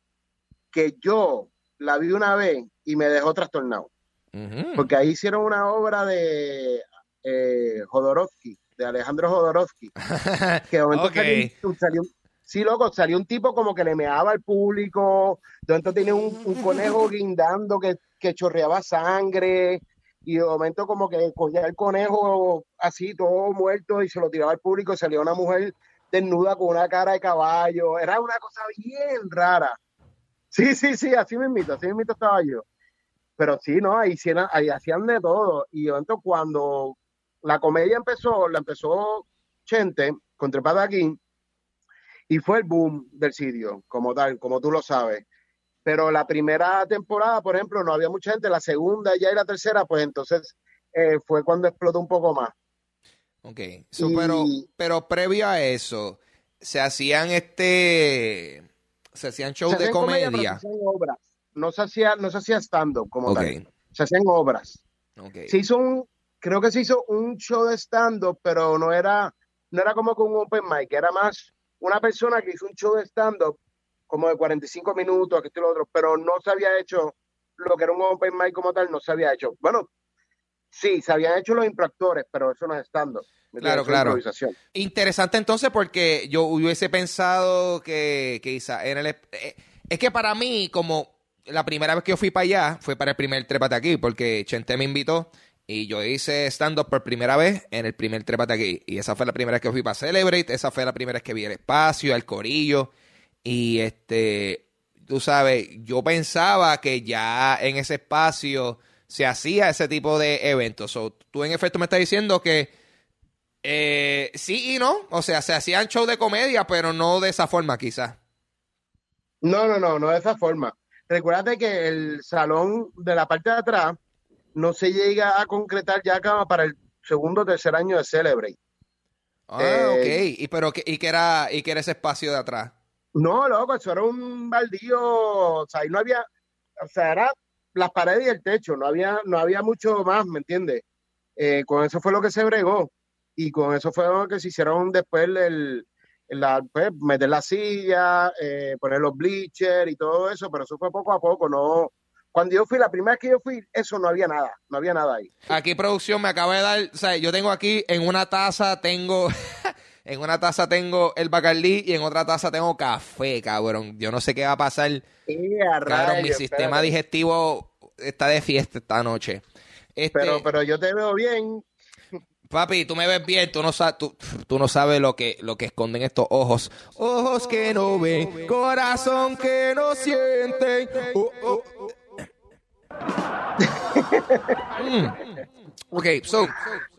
que yo la vi una vez y me dejó trastornado. Porque ahí hicieron una obra de eh, Jodorowsky, de Alejandro Jodorowsky, *laughs* que de momento salió, sí, loco, salió un tipo como que le meaba al público, de momento tenía un, un conejo guindando que, que chorreaba sangre, y de momento como que cogía el conejo así, todo muerto, y se lo tiraba al público, y salía una mujer desnuda con una cara de caballo, era una cosa bien rara. Sí, sí, sí, así mismito, así mismito estaba yo. Pero sí, ¿no? Ahí, hacían de todo. Y momento cuando la comedia empezó, la empezó Chente con Trepada aquí, y fue el boom del sitio, como tal, como tú lo sabes. Pero la primera temporada, por ejemplo, no había mucha gente, la segunda ya y la tercera, pues entonces eh, fue cuando explotó un poco más. Ok, So, Y- pero, pero previo a eso, se hacían este, se hacían shows Se de comedia, comedia. se hacían obras. No se hacía, no se hacía stand-up como tal. Se hacían obras. se hizo un, creo que se hizo un show de stand-up, pero no era, no era como con un open mic, era más una persona que hizo un show de stand-up como de 45 minutos, y lo otro, pero no se había hecho lo que era un open mic como tal, no se había hecho. Bueno, sí, se habían hecho los impractores, pero eso no es stand-up. ¿Me Claro, claro. Interesante entonces porque yo hubiese pensado que, que quizá en el... eh, es que para mí, como la primera vez que yo fui para allá, fue para el primer Trépate Aquí, porque Chente me invitó y yo hice stand-up por primera vez en el primer Trépate Aquí. Y esa fue la primera vez que fui para Celebrate, esa fue la primera vez que vi el espacio, el corillo. Y este, tú sabes, yo pensaba que ya en ese espacio se hacía ese tipo de eventos. So, tú en efecto me estás diciendo que eh, sí y no. O sea, se hacían shows de comedia, pero no de esa forma, quizás. No, no, no, no de esa forma. Recuérdate que el salón de la parte de atrás no se llega a concretar ya para el segundo o tercer año de Celebrate. Ah, Eh, ok. ¿Y, pero, qué- y, que era, ¿Y que era ese espacio de atrás? No, loco, eso era un baldío, o sea, ahí no había, o sea, era las paredes y el techo, no había, no había mucho más, ¿me entiendes? Eh, con eso fue lo que se bregó y con eso fue que se hicieron después el, la, pues, meter la silla, eh, poner los bleachers y todo eso, pero eso fue poco a poco, no. Cuando yo fui, la primera vez que yo fui, eso no había nada, no había nada ahí. Aquí producción me acaba de dar, o sea, yo tengo aquí en una taza tengo, *laughs* en una taza tengo el Bacardí y en otra taza tengo café, cabrón. Yo no sé qué va a pasar. A Cabrón, mi sistema espérate. digestivo está de fiesta esta noche. Este, Pero, pero yo te veo bien, Papi, tú me ves bien, tú no sabes, tú, tú no sabes lo que, lo que esconden estos ojos. Ojos que no ven, corazón que no sienten. Oh, oh. Mm. Ok, so,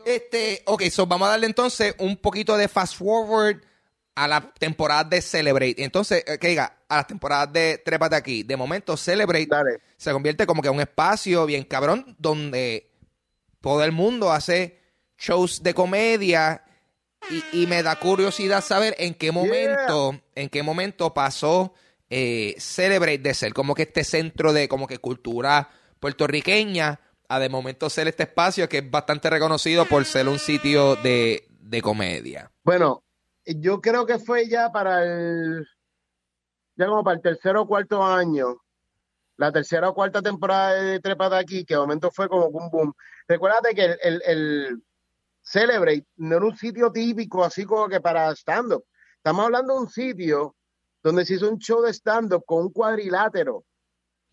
este, ok, so vamos a darle entonces un poquito de fast forward a las temporadas de Celebrate. Entonces, eh, que diga, a las temporadas de Trépate aquí. De momento, Celebrate Dale. se convierte como que en un espacio bien cabrón donde todo el mundo hace shows de comedia y, y me da curiosidad saber en qué momento, en qué momento pasó eh, Celebrate de ser como que este centro de como que cultura puertorriqueña a de momento ser este espacio que es bastante reconocido por ser un sitio de, de comedia. Bueno, yo creo que fue ya para el, ya como para el tercer o cuarto año, la tercera o cuarta temporada de Trépate aquí, que de momento fue como un boom. Recuérdate que el, el, el Celebrate no era un sitio típico así como que para stand-up. Estamos hablando de un sitio donde se hizo un show de stand-up con un cuadrilátero.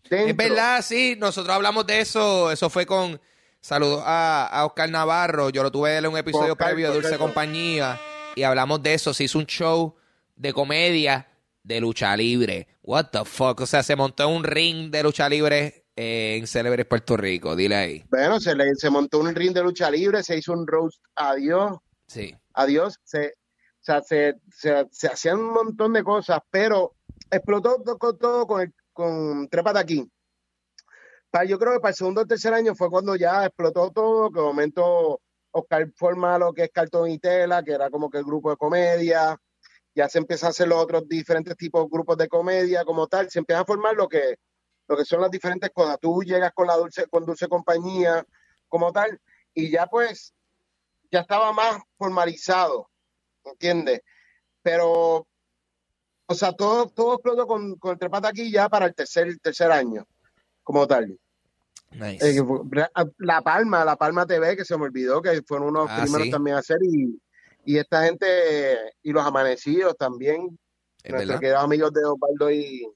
dentro. Es verdad, sí, nosotros hablamos de eso, eso fue con saludos a, a Oscar Navarro, yo lo tuve en un episodio Oscar, previo de Dulce. Compañía y hablamos de eso, se hizo un show de comedia de lucha libre. What the fuck, o sea, se montó un ring de lucha libre en Célebres Puerto Rico, dile ahí. Bueno, se, le, se montó un ring de lucha libre, se hizo un roast adiós. Sí. adiós, se, o sea, se, se, se hacían un montón de cosas, pero explotó to- con todo con, el, con Trépate aquí. Para, yo creo que para el segundo o tercer año fue cuando ya explotó todo, que de momento Oscar forma lo que es Cartón y Tela, que era como que el grupo de comedia, ya se empieza a hacer los otros diferentes tipos de grupos de comedia como tal, se empieza a formar lo que, lo que son las diferentes cosas. Tú llegas con la dulce, con dulce compañía como tal, y ya pues ya estaba más formalizado, ¿entiendes? Pero, o sea, todo, todo explotó con, con el Trepata aquí ya para el tercer, tercer año, como tal. Nice. Eh, la Palma, La Palma TV, que se me olvidó, que fueron unos Ah, primeros sí. también a hacer, y, y esta gente, y los amanecidos también, es nuestros queridos amigos de Osvaldo y,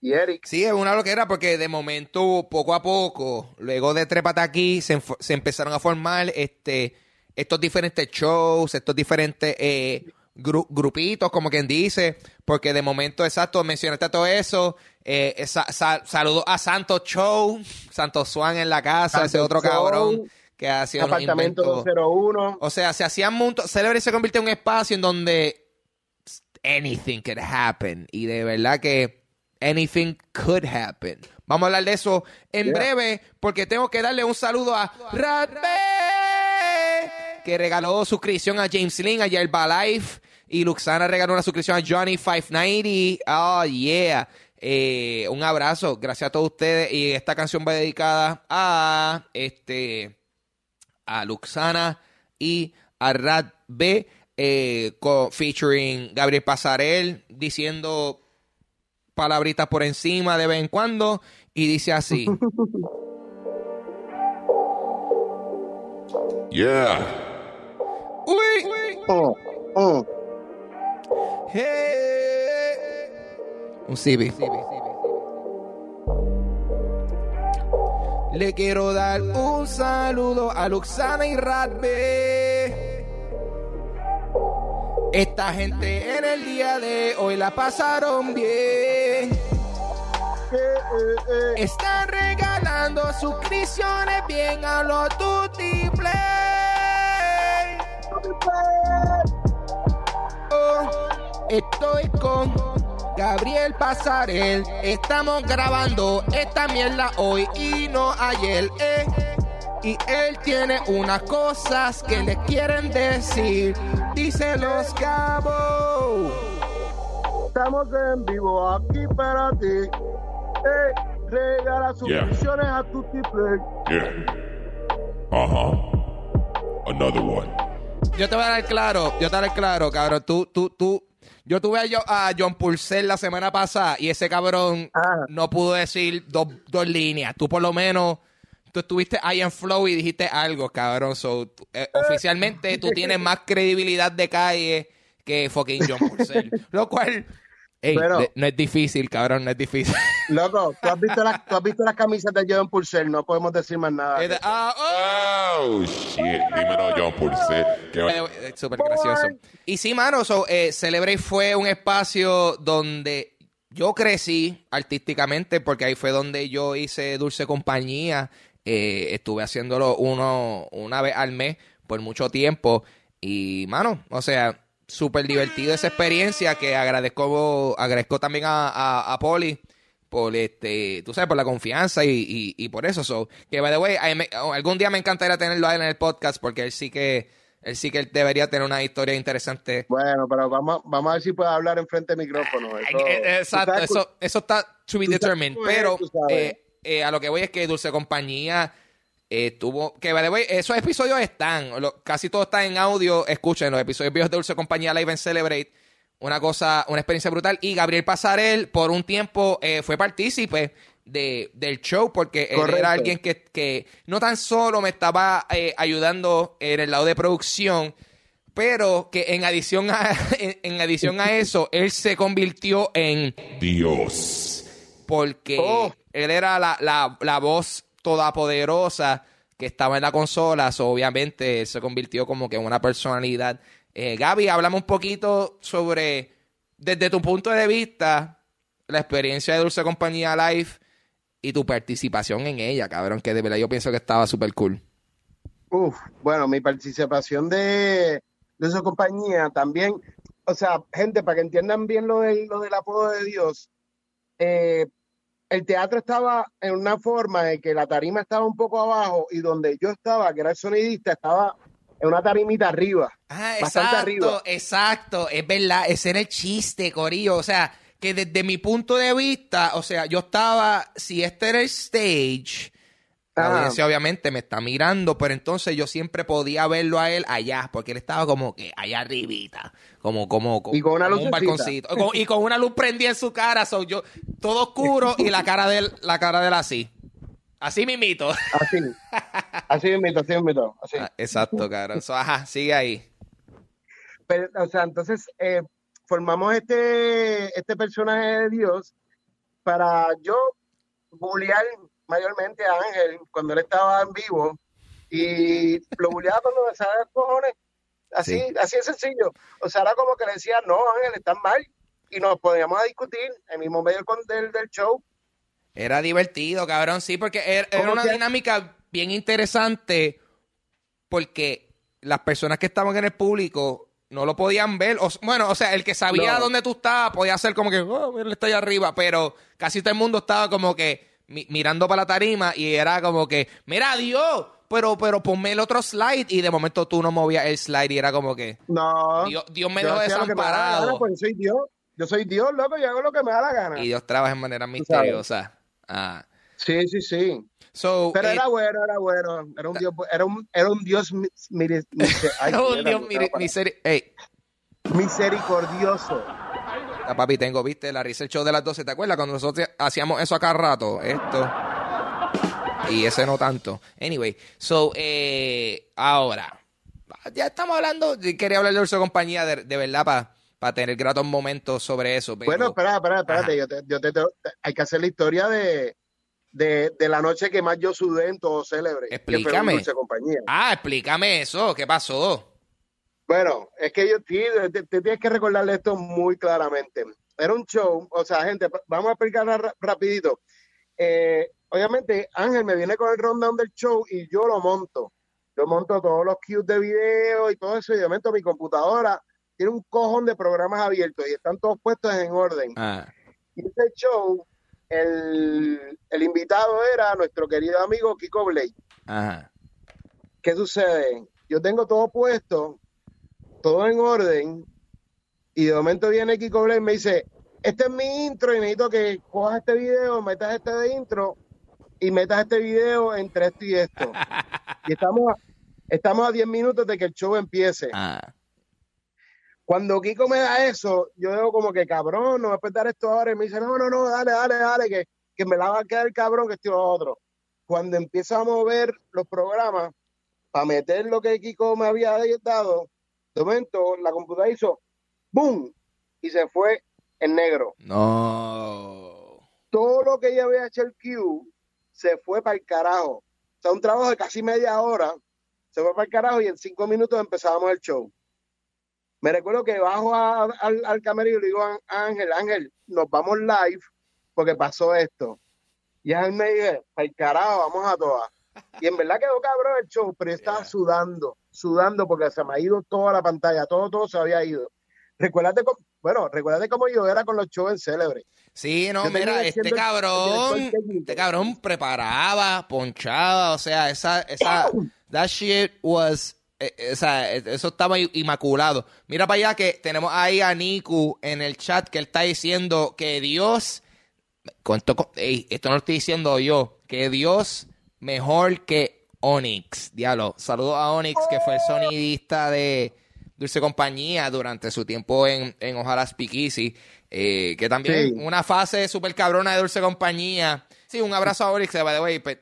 y Eric. Sí, es una loquera porque de momento, poco a poco, luego de Trépate aquí, se, se empezaron a formar este, estos diferentes shows, estos diferentes eh, gru- grupitos, como quien dice, porque de momento, exacto, mencionaste todo eso. Eh, sa- sa- saludos a Santos Show, Santos Swan en la casa, ese otro Show, cabrón que hacía unos Apartamento inventos. 201. O sea, se hacían montos. Celebrity se convirtió en un espacio en donde anything could happen. Y de verdad que anything could happen. Vamos a hablar de eso en Yeah. breve, porque tengo que darle un saludo a Radbe, que regaló suscripción a James Lynn, a Yerba Life. Y Luxana regaló una suscripción a Johnny 590. Oh, yeah. Eh, un abrazo, gracias a todos ustedes. Y esta canción va dedicada a este a Luxana y a Rad B, eh, featuring Gabriel Pasarel, diciendo palabritas por encima de vez en cuando, y dice así. *laughs* Yeah. Uy, Oh, oh. hey. Un CB. Le quiero dar un saludo a Luxana y Radbe. Esta gente en el día de hoy la pasaron bien. Están regalando suscripciones bien a los Play. Oh, estoy con Gabriel Pasarel. Estamos grabando esta mierda hoy y no ayer. eh. Y él tiene unas cosas que le quieren decir. Dice los cabos. Estamos en vivo aquí para ti. Eh, regala suscripciones a tu Play. Yeah. Uh huh. Another one. Yo te voy a dar claro, yo te voy a dar claro, cabrón. Tú, tú, tú. Yo tuve a, Jo- a John Purcell la semana pasada y ese cabrón Ajá. no pudo decir dos, dos líneas. Tú por lo menos, tú estuviste ahí en flow y dijiste algo, cabrón. So, eh, oficialmente tú tienes más credibilidad de calle que fucking John Purcell. *laughs* lo cual, ey, Pero- de- no es difícil, cabrón, no es difícil. *laughs* Loco, ¿tú has visto las, tú has visto las camisas de John Purcell, no podemos decir más nada. Es de- ah, oh. Oh, shit. Dímelo, John Pulse. Que Eh, eh, Súper gracioso. Y sí, mano, so, eh, Celebrate fue un espacio donde yo crecí artísticamente, porque ahí fue donde yo hice Dulce Compañía. Eh, estuve haciéndolo uno, una vez al mes por mucho tiempo. Y, mano, o sea, súper divertido esa experiencia que agradezco, agradezco también a, a, a Poli por este, tú sabes, por la confianza y, y, y por eso. So, que by the way, me- algún día me encantaría tenerlo a él en el podcast porque él sí que, él sí que debería tener una historia interesante. Bueno, pero vamos, vamos a ver si puede hablar enfrente del micrófono. Eso- eh, Exacto, eso, eso está to be determined. Pero eh, eh, a lo que voy es que Dulce Compañía eh, tuvo. Que the way, esos episodios están. lo- casi todo está en audio. Escuchen los episodios viejos de Dulce Compañía Live and Celebrate. Una cosa, una experiencia brutal. Y Gabriel Pasarel, por un tiempo, eh, fue partícipe de, del show porque él Correcto. era alguien que, que no tan solo me estaba eh, ayudando en el lado de producción, pero que en adición a, *laughs* en, en adición a eso, él se convirtió en Dios. Porque Oh. él era la, la, la voz todopoderosa que estaba en la consola, so, obviamente él se convirtió como que en una personalidad. Eh, Gaby, háblame un poquito sobre, desde tu punto de vista, la experiencia de Dulce Compañía Live y tu participación en ella, cabrón, que de verdad yo pienso que estaba súper cool. Uf, bueno, mi participación de, de esa compañía también, o sea, gente, para que entiendan bien lo del, lo del apodo de Dios, eh, el teatro estaba en una forma en que la tarima estaba un poco abajo y donde yo estaba, que era el sonidista, estaba en una tarimita arriba. Ah, Bastante exacto, arriba. exacto, es verdad, ese era el chiste, Corillo, o sea, que desde mi punto de vista, o sea, yo estaba, si este era el stage, la Ah. audiencia obviamente me está mirando, pero entonces yo siempre podía verlo a él allá, porque él estaba como que allá arribita, como, como, como, Y con una como un balconcito, Con- y con una luz prendida en su cara, so yo, todo oscuro y la cara de él, la cara de él así, así mimito. Así, así mismo, así mismo, así. Ah, Exacto, cabrón, So, ajá, sigue ahí. Pero, o sea, entonces eh, formamos este, este personaje de Dios para yo bullear mayormente a Ángel cuando él estaba en vivo y lo bulleaba cuando me salía cojones. Así, Sí. así es sencillo. O sea, era como que le decía, no, Ángel, estás mal. Y nos poníamos a discutir en el mismo medio con- del, del show. Era divertido, cabrón, sí, porque era, era ¿Cómo una que? dinámica bien interesante porque las personas que estaban en el público no lo podían ver. O, bueno, o sea, el que sabía No. dónde tú estabas podía hacer como que, oh, mira, él está allá arriba, pero casi todo el mundo estaba como que mi- mirando para la tarima y era como que, mira, Dios, pero, pero ponme el otro slide y de momento tú no movías el slide y era como que, No. Dios, Dios me dejó que me gana, desamparado. Pues soy Dios. Yo soy Dios, loco, yo hago lo que me da la gana. Y Dios trabaja en manera misteriosa. Ah. Sí, sí, sí. So, Pero eh, era bueno, era bueno. Era un dios, era un, era un dios mi- mire- *laughs* mire- ay, Dios, misericordioso. Ah, papi, tengo, viste, la risa el show de las 12. ¿Te acuerdas cuando nosotros hacíamos eso acá rato? Esto. Y ese no tanto. Anyway, so, eh, ahora. Ya estamos hablando. Quería hablar de Dulce Compañía de, de verdad para tener gratos momentos sobre eso. Pero, Bueno, espera, espera, espérate. Yo te, yo te- te- hay que hacer la historia de, de, de la noche que más yo sudé en todo célebre. que fue en Explícame. Compañía. Ah, explícame eso. ¿Qué pasó? Bueno, es que yo sí, te, te tienes que recordarle esto muy claramente. Era un show, o sea, gente, vamos a explicarla ra- rapidito. Eh, obviamente, Ángel me viene con el rundown del show y yo lo monto. Yo monto todos los cues de video y todo eso, y de momento mi computadora tiene un cojón de programas abiertos y están todos puestos en orden. Ah, Y ese show, el, el invitado era nuestro querido amigo Kiko Blake. ajá. ¿Qué sucede? Yo tengo todo puesto, todo en orden, y de momento viene Kiko Blake y me dice, este es mi intro y necesito que cojas este video, metas este de intro y metas este video entre esto y esto. *laughs* y estamos, estamos a 10 minutos de que el show empiece. Ah. Cuando Kiko me da eso, yo digo como que cabrón, no me puedes dar esto ahora. Y me dice, no, no, no, dale, dale, dale, que, que me la va a quedar cabrón que esto y lo otro. Cuando empiezo a mover los programas para meter lo que Kiko me había dado, de momento la computadora hizo ¡boom! y se fue en negro. No. Todo lo que ya había hecho el Q se fue para el carajo. O sea, un trabajo de casi media hora se fue para el carajo y en cinco minutos empezábamos el show. Me recuerdo que bajo a- al, al camerino y le digo a Ángel, Ángel, nos vamos live porque pasó esto. Y Ángel me dice, para el carajo, vamos a todas. Y en verdad quedó cabrón el show, pero yo estaba Yeah. sudando, sudando porque se me ha ido toda la pantalla, todo, todo se había ido. recuérdate cómo, bueno, recuérdate cómo yo era con los shows en Celebre. Sí, no, Yo mira, este cabrón, este cabrón preparaba, ponchaba, o sea, esa, esa, *coughs* that shit was, eh, eh, o sea, eh, eso estaba inmaculado. Mira para allá que tenemos ahí a Niku en el chat que él está diciendo que Dios, esto no lo estoy diciendo yo, que Dios mejor que Onyx, diablo. Saludos a Onyx, que fue el sonidista de Dulce Compañía durante su tiempo en, en Ojalá Speak Easy, eh, que también Sí. una fase súper cabrona de Dulce Compañía. Sí, un abrazo a Onyx, by the way, pe-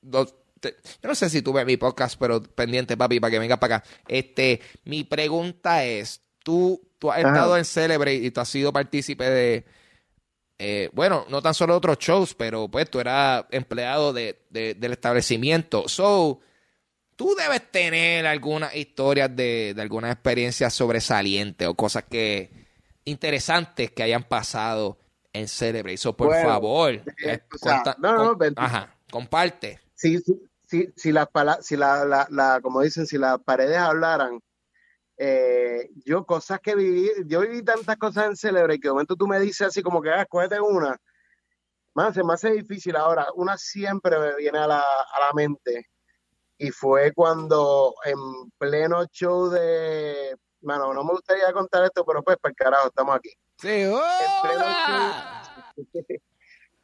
dos- te- yo no sé si tú ves mi podcast, pero pendiente, papi, para que venga para acá. Este, mi pregunta es, tú, tú has Ajá. estado en Celebrate y tú has sido partícipe de, eh, bueno, no tan solo otros shows, pero pues tú eras empleado de, de- del establecimiento. So, tú debes tener algunas historias de, de algunas experiencias sobresalientes o cosas que interesantes que hayan pasado en Celebrate. So, por Bueno, favor, eh, eh, o sea, conta- no, no, con- ajá, comparte. si, si, si, si las si la, la, la- como dicen, si las paredes hablaran, eh, yo cosas que viví, yo viví tantas cosas en Celebre que de momento tú me dices así como que, ah, una. Más, se me hace difícil ahora. Una siempre me viene a la, a la mente. Y fue cuando en pleno show de, mano, no me gustaría contar esto, pero pues, para el carajo, estamos aquí. Sí, pleno ¡hola!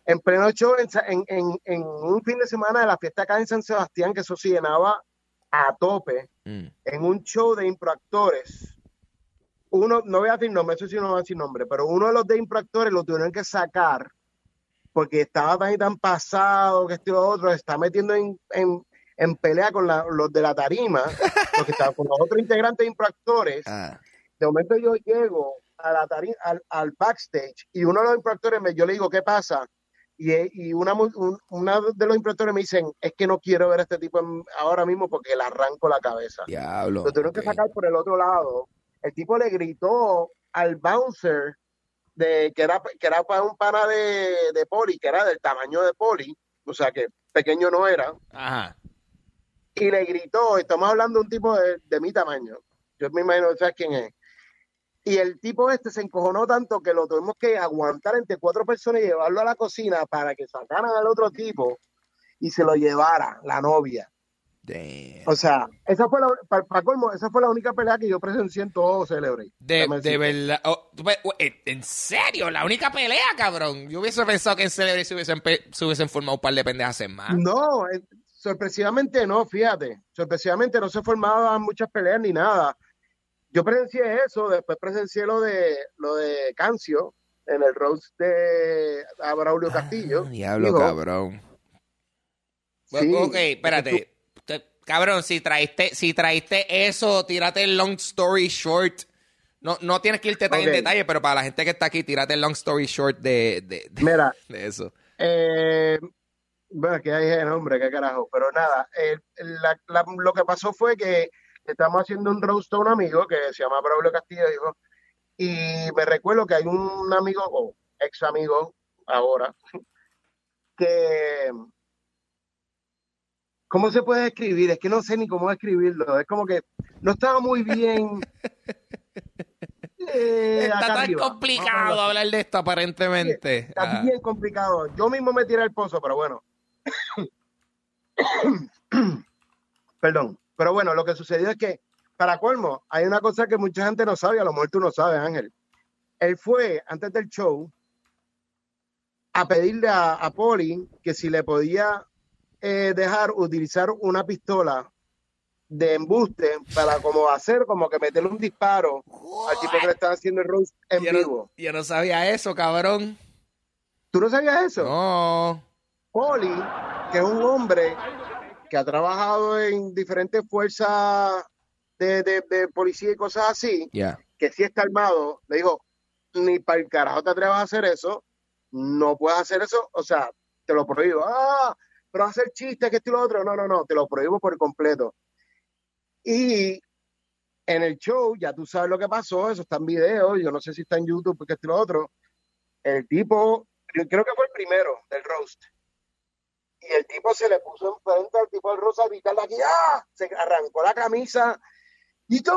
en pleno show, *laughs* en, en, en, en un fin de semana de la fiesta acá en San Sebastián, que eso se llenaba a tope, Mm. en un show de improactores. Uno, no voy a decir nombre, eso sí no voy a decir nombre, pero uno de los de improactores lo tuvieron que sacar porque estaba tan y tan pasado que este otro, se está metiendo en, en, en pelea con la- los de la tarima, *laughs* los que estaban con los otros integrantes de improactores Ah, de momento yo llego a la tari- al, al backstage y uno de los improactores me, yo le digo, ¿qué pasa? Y, y una, mu- un- una de los improactores me dicen, es que no quiero ver a este tipo en- ahora mismo porque le arranco la cabeza. diablo. Lo tuvieron que sacar por el otro lado. El tipo le gritó al bouncer de que era, que era para un pana de, de poli, que era del tamaño de poli, o sea que pequeño no era, Ajá. y le gritó, estamos hablando de un tipo de, de mi tamaño, yo me imagino que sabes quién es. Y el tipo este se encojonó tanto que lo tuvimos que aguantar entre cuatro personas y llevarlo a la cocina para que sacaran al otro tipo y se lo llevara la novia. Damn. O sea, esa fue la, para, colmo, esa fue la única pelea que yo presencié en todo Celebrate. De, de verdad. oh, oh, en serio, la única pelea, cabrón. Yo hubiese pensado que en Celebrity se hubiesen, se hubiesen formado un par de pendejas en más. No, eh, sorpresivamente no, fíjate. Sorpresivamente no se formaban muchas peleas ni nada. Yo presencié eso, después presencié lo de lo de Cancio en el roast de a Braulio Castillo. Ah, diablo, Digo, cabrón. Sí. ok, espérate. Te- Cabrón, si traiste, si traiste eso, tírate el long story short. No, no tienes que irte tan en detalle, pero para la gente que está aquí, tírate el long story short de, de, de- Mira, *laughs* de eso. Eh, bueno, que hay el nombre, qué carajo. Pero nada, eh, la- la- lo que pasó fue que estamos haciendo un roast a un amigo que se llama Braulio Castillo, dijo, y me recuerdo que hay un amigo, o ex amigo ahora, *laughs* que... ¿Cómo se puede escribir? Es que no sé ni cómo escribirlo. Es como que no estaba muy bien. *laughs* eh, Está tan arriba. Complicado hablar de esto, aparentemente. Está Ah. bien complicado. Yo mismo me tiré al pozo, pero bueno. *coughs* Perdón. Pero bueno, lo que sucedió es que, para colmo, hay una cosa que mucha gente no sabe, a lo mejor tú no sabes, Ángel. Él fue, antes del show, a pedirle a, a Poli que si le podía eh, dejar utilizar una pistola de embuste para como hacer, como que meterle un disparo al tipo que le estaba haciendo el roast en Yo no- vivo. yo no sabía eso, cabrón. ¿Tú no sabías eso? No. Poli, que es un hombre que ha trabajado en diferentes fuerzas de, de- de policía y cosas así, Ya. que sí está armado, le dijo, ni para el carajo te atrevas a hacer eso, no puedes hacer eso, o sea, te lo prohíbo. Ah, pero hacer chistes, que esto y lo otro, no, no, no, te lo prohíbo por completo. Y en el show, ya tú sabes lo que pasó, eso está en video, yo no sé si está en YouTube, porque esto y lo otro. El tipo, yo creo que fue el primero del roast. Y el tipo se le puso enfrente al tipo del roast a gritarle aquí, ¡ah! Se arrancó la camisa. ¡Y tú!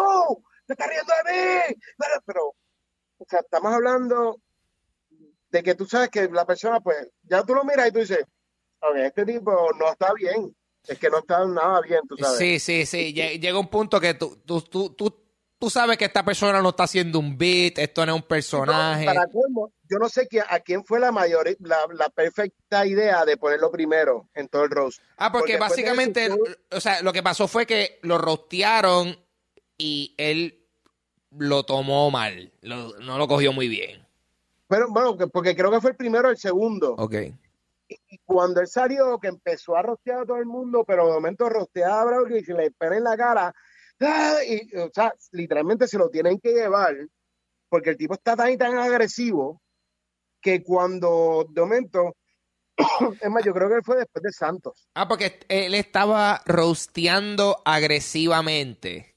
¡Te estás riendo de mí! Pero, pero o sea, estamos hablando de que tú sabes que la persona, pues, ya tú lo miras y tú dices, ok, este tipo no está bien, es que no está nada bien, tú sabes. Sí, sí, sí. Lle- Llega un punto que tú, tú, tú, tú, tú sabes que esta persona no está haciendo un beat, esto no es un personaje. Para colmo, yo no sé quién- a quién fue la mayor, la, la perfecta idea de ponerlo primero en todo el roast. Ah, porque, básicamente, eso, o sea, lo que pasó fue que lo rostearon y él lo tomó mal. Lo- no lo cogió muy bien. Pero bueno, que- porque creo que fue el primero o el segundo. Ok. Y cuando él salió, que empezó a rostear a todo el mundo, pero de momento rosteaba a Braulio y se le pone en la cara. ¡Ah! Y, o sea, literalmente se lo tienen que llevar, porque el tipo está tan y tan agresivo que cuando de momento, *coughs* es más, yo creo que fue después de Santos. Ah, porque él estaba rosteando agresivamente.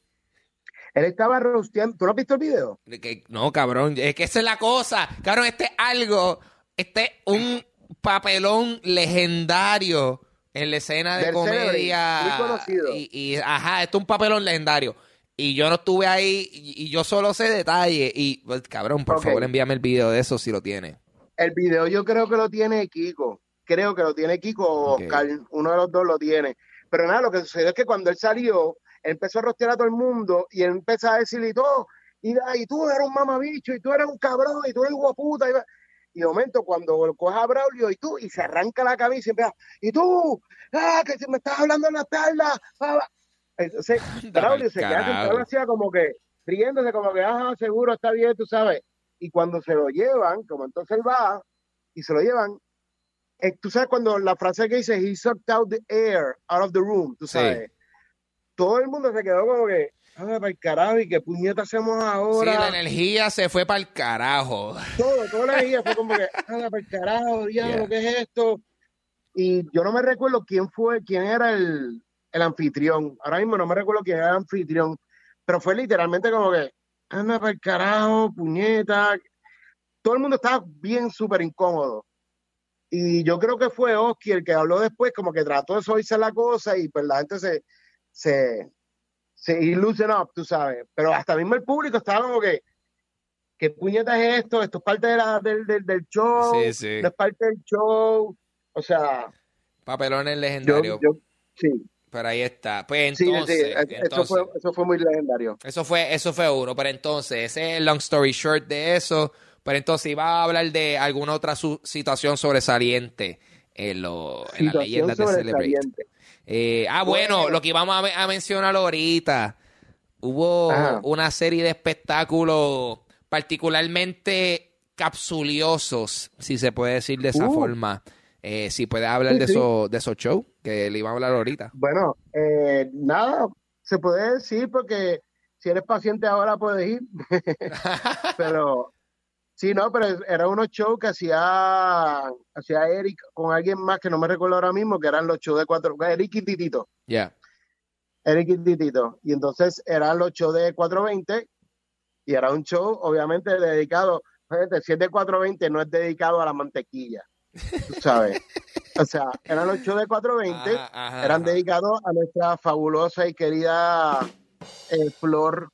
Él estaba rosteando. ¿Tú no has visto el video? De que- no, cabrón, es que esa es la cosa. Cabrón, este es algo, este es un papelón legendario en la escena de Del comedia. celebrity, muy conocido. Y, y, ajá, esto es un papelón legendario. Y yo no estuve ahí y, y yo solo sé detalles. Y, pues, cabrón, por favor, envíame el video de eso si lo tiene. El video yo creo que lo tiene Kiko. Creo que lo tiene Kiko o Ok. Oscar. Uno de los dos lo tiene. Pero nada, lo que sucedió es que cuando él salió, empezó a rostear a todo el mundo y él empezó a decirle todo. Y, y tú eres un mamabicho, y tú eres un cabrón, y tú eres un guaputa. Y, y de momento, cuando coge a Braulio y tú, y se arranca la cabeza y empieza, y tú, ah, que me estás hablando en la ah, ah". Entonces, *laughs* Braulio se queda sentado así como que, riéndose, como que, ajá, seguro, está bien, tú sabes. Y cuando se lo llevan, como entonces él va, y se lo llevan, eh, tú sabes cuando la frase que dice, he sucked out the air out of the room, tú Sí. sabes. Todo el mundo se quedó como que, ah, para el carajo, ¿y qué puñeta hacemos Sí, ahora? la energía se fue para el carajo. todo, toda la energía fue como que, ah, para el carajo, diablo, Yeah. ¿qué es esto? Y yo no me recuerdo quién fue, quién era el, el anfitrión. Ahora mismo no me recuerdo quién era el anfitrión, pero fue literalmente como que, anda para el carajo, puñeta. Todo el mundo estaba bien súper incómodo. Y yo creo que fue Oski el que habló después, como que trató de suavizar la cosa y pues la gente se, se, se y loosen up, tú sabes. Pero hasta mismo el público estaba como que, ¿qué puñeta es esto? Esto es parte de la- del, del, del show, Sí, sí. no es parte del show. O sea, Papelones legendarios. yo sí, Pero ahí está. Pues sí, entonces, sí, eso, entonces fue, eso fue muy legendario. eso fue, eso fue uno. Pero entonces, ese es el long story short de eso. Pero entonces iba a hablar de alguna otra su- situación sobresaliente en, lo, en Situación leyendas de Celebrate. Eh, ah, bueno, Bueno. lo que íbamos a, me- a mencionar ahorita. Hubo Ajá. una serie de espectáculos particularmente capsuliosos, si se puede decir de esa Uh. forma. Eh, si puedes hablar Sí, de, sí. esos, de esos shows, que le iba a hablar ahorita. Bueno, eh, nada, se puede decir porque si eres paciente ahora puedes ir. *laughs* pero sí, no, pero era unos shows que hacía, hacía Eric con alguien más que no me recuerdo ahora mismo, que eran los shows de cuatro, Eric y Titito. Ya. Eric y Titito. Y entonces eran los shows de 420 y era un show obviamente dedicado, fíjate, si es de 420 no es dedicado a la mantequilla, tú sabes. o sea, eran los shows de 420, Ajá, ajá, eran ajá. dedicados a nuestra fabulosa y querida eh, Flor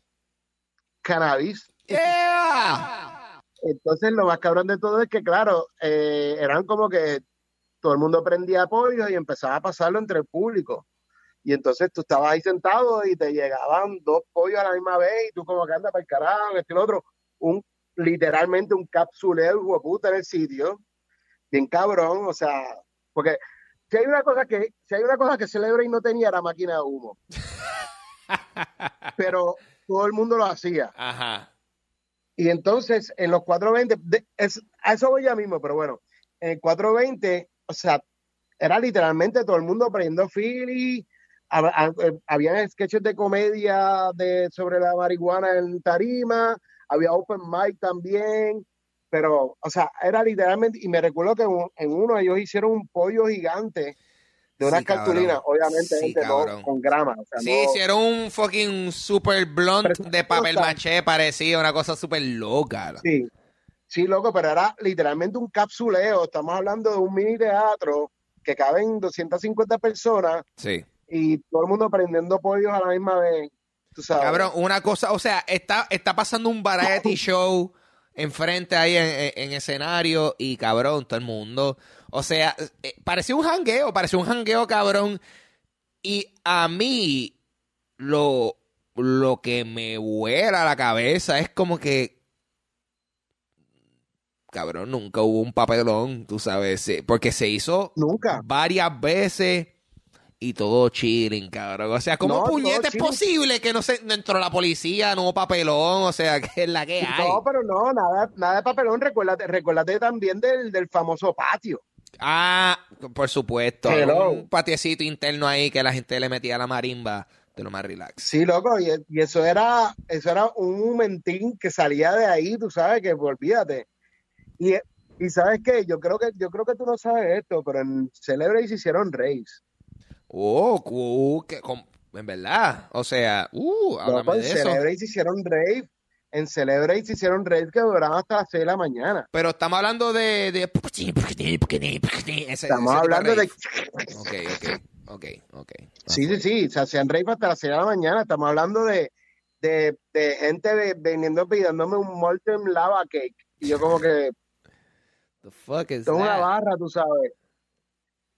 Cannabis. Yeah. Entonces lo más cabrón de todo es que, claro, eh, eran como que todo el mundo prendía apoyo y empezaba a pasarlo entre el público. Y entonces tú estabas ahí sentado y te llegaban dos pollos a la misma vez y tú como que andas para el carajo, este y lo otro. Un, literalmente un capsuleo hueputa en el sitio. Bien cabrón, o sea, porque si hay una cosa que, si hay una cosa que celebra y no tenía era máquina de humo. *laughs* Pero todo el mundo lo hacía. Ajá. Y entonces en los 420, de- es, a eso voy ya mismo, pero bueno, en el 420, o sea, era literalmente todo el mundo prendiendo Philly, hab- hab- eh, habían sketches de comedia de, sobre la marihuana en tarima, había open mic también, pero, o sea, era literalmente, y me recuerdo que en uno ellos hicieron un pollo gigante de unas Sí, cartulinas, obviamente, Sí, gente, cabrón. no con grama. O sea, Sí, no- hicieron un fucking super blunt de papel maché, parecía una cosa súper loca. Sí, sí, loco, pero era literalmente un capsuleo. Estamos hablando de un mini teatro que caben 250 personas Sí. y todo el mundo prendiendo pollos a la misma vez. Tú sabes. Cabrón, una cosa, o sea, está, está pasando un variety *laughs* show enfrente ahí en, en- en escenario y cabrón, todo el mundo. O sea, eh, pareció un jangueo, pareció un jangueo cabrón. Y a mí lo, lo que me vuela la cabeza es como que cabrón, nunca hubo un papelón, tú sabes, se- porque se hizo Nunca. varias veces y todo chilling, cabrón. O sea, ¿cómo No, puñete es posible que no se entró la policía, no hubo papelón? O sea, *laughs* que es la que hay. No, pero no, nada, nada de papelón. Recuérdate, recuérdate también del, del famoso patio. Ah, por supuesto. Hello. Un patiecito interno ahí que la gente le metía la marimba de lo más relax. Sí, loco, y, y eso era, eso era un momentín que salía de ahí, tú sabes que olvídate. Y, y sabes qué, yo creo que, yo creo que tú no sabes esto, pero en Celebrate se hicieron raves. Oh, que en verdad. O sea, uh, Loco, háblame en de eso. Celebrate se hicieron rave. En Celebrate se hicieron raves que duraban hasta las 6 de la mañana. Pero estamos hablando de. de... ese- Estamos ese hablando de... Ok, ok, ok, ok. Sí, sí, sí, se hacían rave hasta las 6 de la mañana. Estamos hablando de, de, de gente de, viniendo pidiéndome un molten lava cake. Y yo como que, The fuck is es una barra, tú sabes.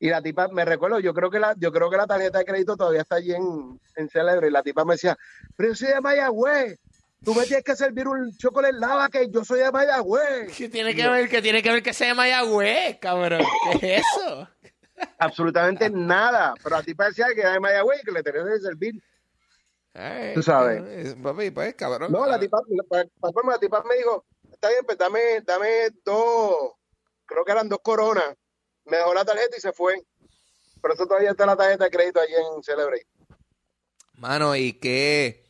Y la tipa, me recuerdo, yo creo que la, yo creo que la tarjeta de crédito todavía está allí en, en Celebre. Y la tipa me decía, pero yo soy de Mayagüez. Tú me tienes que servir un chocolate lava que yo soy de Mayagüez. ¿Qué tiene que ver? que tiene que ver que sea Mayagüez, cabrón? ¿Qué es eso? *laughs* Absolutamente nada. Pero la tipa decía que era de Mayagüez y que le tenía que servir. Ay, Tú sabes. Papi, pues, cabrón. No, la tipa, la- la tipa me dijo, está bien, pues dame, dame dos, creo que eran dos coronas. Me dejó la tarjeta y se fue. Pero eso todavía está la tarjeta de crédito allí en Celebrate. Mano, ¿y qué?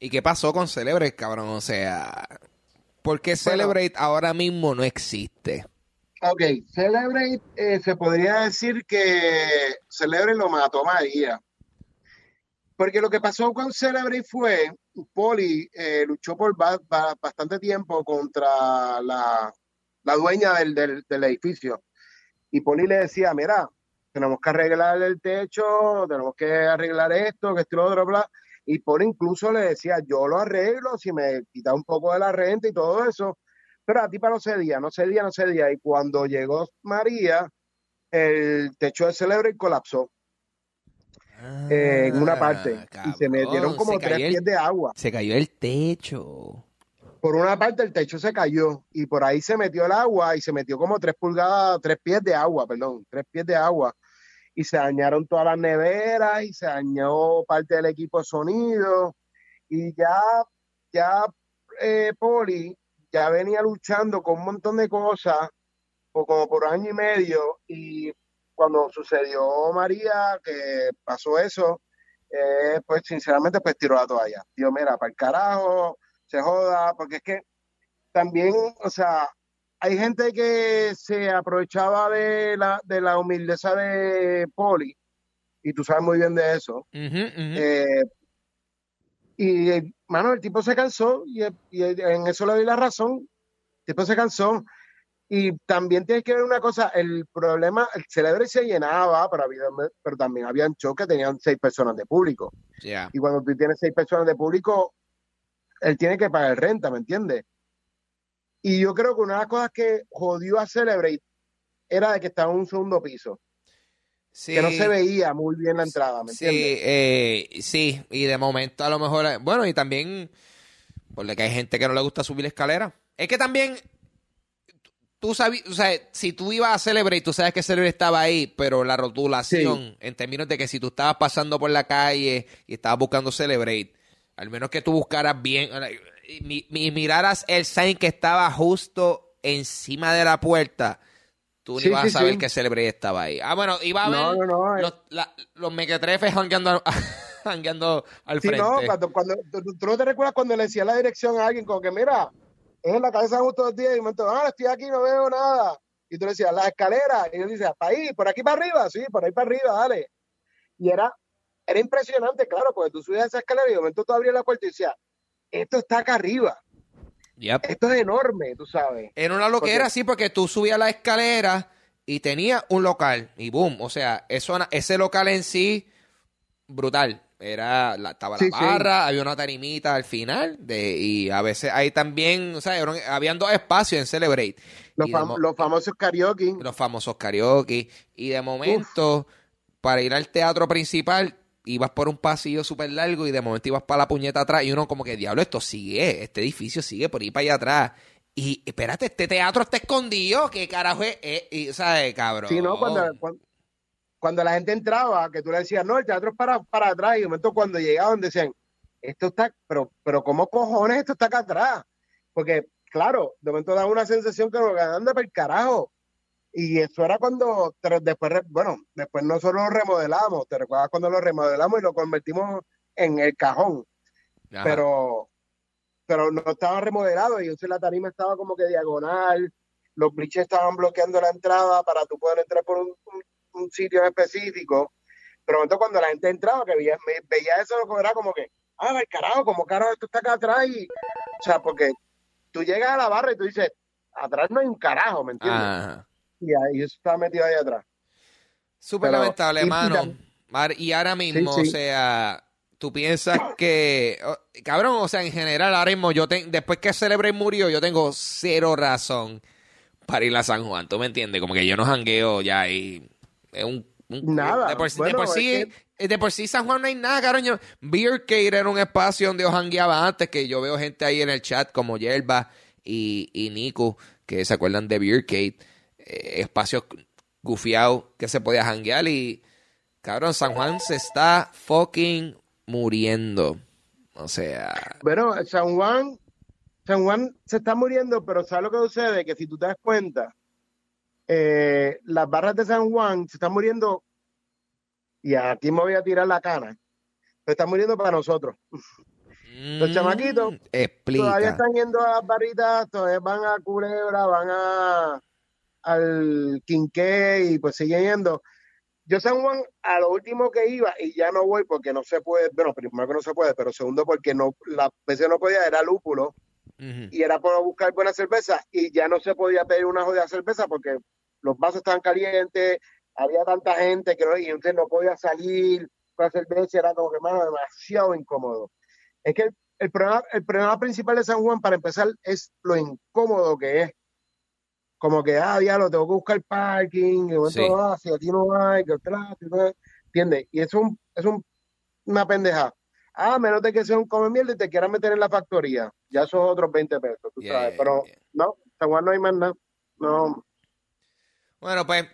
¿Y qué pasó con Celebrate, cabrón? O sea, ¿por qué Celebrate ahora mismo no existe? Ok, Celebrate eh, se podría decir que Celebrate lo mató María. Porque lo que pasó con Celebrate fue, Poli eh, luchó por ba- ba- bastante tiempo contra la, la dueña del, del- del edificio. Y Poli le decía, mira, tenemos que arreglar el techo, tenemos que arreglar esto, que esto y lo otro, bla. Y Poli incluso le decía, yo lo arreglo si me quita un poco de la renta y todo eso. Pero la tipa no cedía, no cedía, no cedía. Y cuando llegó María, el techo de Celebrate colapsó eh, en una parte. y se Ah, metieron como se tres el- pies de agua. Se cayó el techo. Por una parte el techo se cayó y por ahí se metió el agua y se metió como tres pulgadas, tres pies de agua, perdón, tres pies de agua. Y se dañaron todas las neveras y se dañó parte del equipo sonido. Y ya, ya eh, Poli ya venía luchando con un montón de cosas, o como por año y medio, y cuando sucedió María, que pasó eso, eh, pues sinceramente pues tiró la toalla. Digo, mira, para el carajo, se joda, porque es que también, o sea, hay gente que se aprovechaba de la, de la humildeza de Poli, y tú sabes muy bien de eso. Eh, y, mano, el tipo se cansó y, y en eso le doy la razón. El tipo se cansó. Y también tienes que ver una cosa, el problema, el celebre se llenaba, pero, había, pero también habían shows que tenían seis personas de público. Ya. Y cuando tú tienes seis personas de público, él tiene que pagar renta, ¿me entiendes? Y yo creo que una de las cosas que jodió a Celebrate era de que estaba en un segundo piso, Sí. que no se veía muy bien la entrada, ¿me Sí, entiendes? eh, sí, y de momento a lo mejor, bueno, y también, porque que hay gente que no le gusta subir escaleras. Es que también, tú sabes, o sea, si tú ibas a Celebrate, tú sabes que Celebrate estaba ahí, pero la rotulación, en términos de que si tú estabas pasando por la calle y estabas buscando Celebrate, al menos que tú buscaras bien, y mi- y miraras el sign que estaba justo encima de la puerta, tú no Sí, ibas sí, a saber sí. que Celebrate estaba ahí. Ah, bueno, iba a ver No, no, no, eh. los, la- los mequetrefes jangueando, *laughs* jangueando al frente. no, cuando, cuando, tú, tú no te recuerdas cuando le decía la dirección a alguien, como que mira, es en la calle San Justo dos días, y me ah, estoy aquí, no veo nada. Y tú le decías, las escaleras, y él decía, para ahí, por aquí para arriba, sí, por ahí para arriba, dale. Y era, era impresionante, claro, porque tú subías esa escalera y de momento tú abrías la puerta y decías, esto está acá arriba, Yep. esto es enorme, tú sabes. Era una loquera, Porque- sí, porque tú subías la escalera y tenía un local y boom, o sea, eso, ese local en sí, brutal. Era, la, estaba Sí, la sí. barra, había una tarimita al final, de, y a veces ahí también, o sea, eran- habían dos espacios en Celebrate. Fam- los famosos karaoke. los famosos karaoke. Y de momento, para ir al teatro principal, ibas por un pasillo súper largo y de momento ibas para la puñeta atrás y uno como que, diablo, esto sigue, este edificio sigue por ahí para allá atrás. Y espérate, este teatro está escondido, ¿qué carajo es? Eh, y, ¿Sabes, cabrón? Sí, ¿no? Cuando, cuando, la gente entraba, que tú le decías, no, el teatro es para, para atrás, y de momento cuando llegaban decían, esto está, pero, pero ¿cómo cojones esto está acá atrás? Porque, claro, de momento da una sensación que nos anda para el carajo. Y eso era cuando, después, bueno, después nosotros lo remodelamos, ¿te recuerdas cuando lo remodelamos y lo convertimos en el cajón? Ajá. pero pero no estaba remodelado y entonces la tarima estaba como que diagonal, los briches estaban bloqueando la entrada para tú poder entrar por un, un- un sitio específico, pero momento cuando la gente entraba, que veía, me- veía eso, era como que, ah, el carajo, como carajo esto está acá atrás y, o sea, porque tú llegas a la barra y tú dices, atrás no hay un carajo, ¿me entiendes? Ajá. Y ahí eso está metido ahí atrás. Súper Pero- lamentable, y- y Y ahora mismo, Sí, sí. o sea, tú piensas que, cabrón, o sea, en general, ahora mismo, yo te- después que Celebrate murió, yo tengo cero razón para ir a San Juan, ¿tú me entiendes? Como que yo no jangueo ya ahí. Es un, un- Nada. De por, de es sí, eh, de por sí San Juan no hay nada, cabrón. Yo- Beer Cave era un espacio donde yo jangueaba antes, que yo veo gente ahí en el chat como Yerba y, y Nico, que se acuerdan de Beer Cave. Espacios gufiados que se podía janguear y Cabrón, San Juan se está fucking muriendo. O sea, Bueno, San Juan, San Juan se está muriendo, pero ¿sabes lo que sucede? Que si tú te das cuenta, eh, las barras de San Juan se están muriendo, y aquí me voy a tirar la cana, se están muriendo para nosotros. Los mm, chamaquitos Explica. Todavía están yendo a las barritas, todavía van a Culebra, van a al Quinqué y pues siguen yendo. Yo San Juan, a lo último que iba, y ya no voy porque no se puede, bueno, primero que no se puede, pero segundo porque no, las veces no podía, era lúpulo, y era por buscar buena cerveza y ya no se podía pedir una jodida cerveza porque los vasos estaban calientes, había tanta gente que no, y entonces no podía salir con la cerveza, era como que, mano, demasiado incómodo. Es que el, el problema, el problema principal de San Juan, para empezar, es lo incómodo que es. Como que, ah, diablo, tengo que buscar parking, momento, Sí. ah, si aquí no hay, que que hay", ¿entiendes? Y es, un, es un, una pendeja. Ah, menos de que sea un come mierda y te quieran meter en la factoría. Ya son otros 20 pesos, tú Yeah, sabes. Pero yeah. no, San Juan no hay más nada. No, Bueno, pues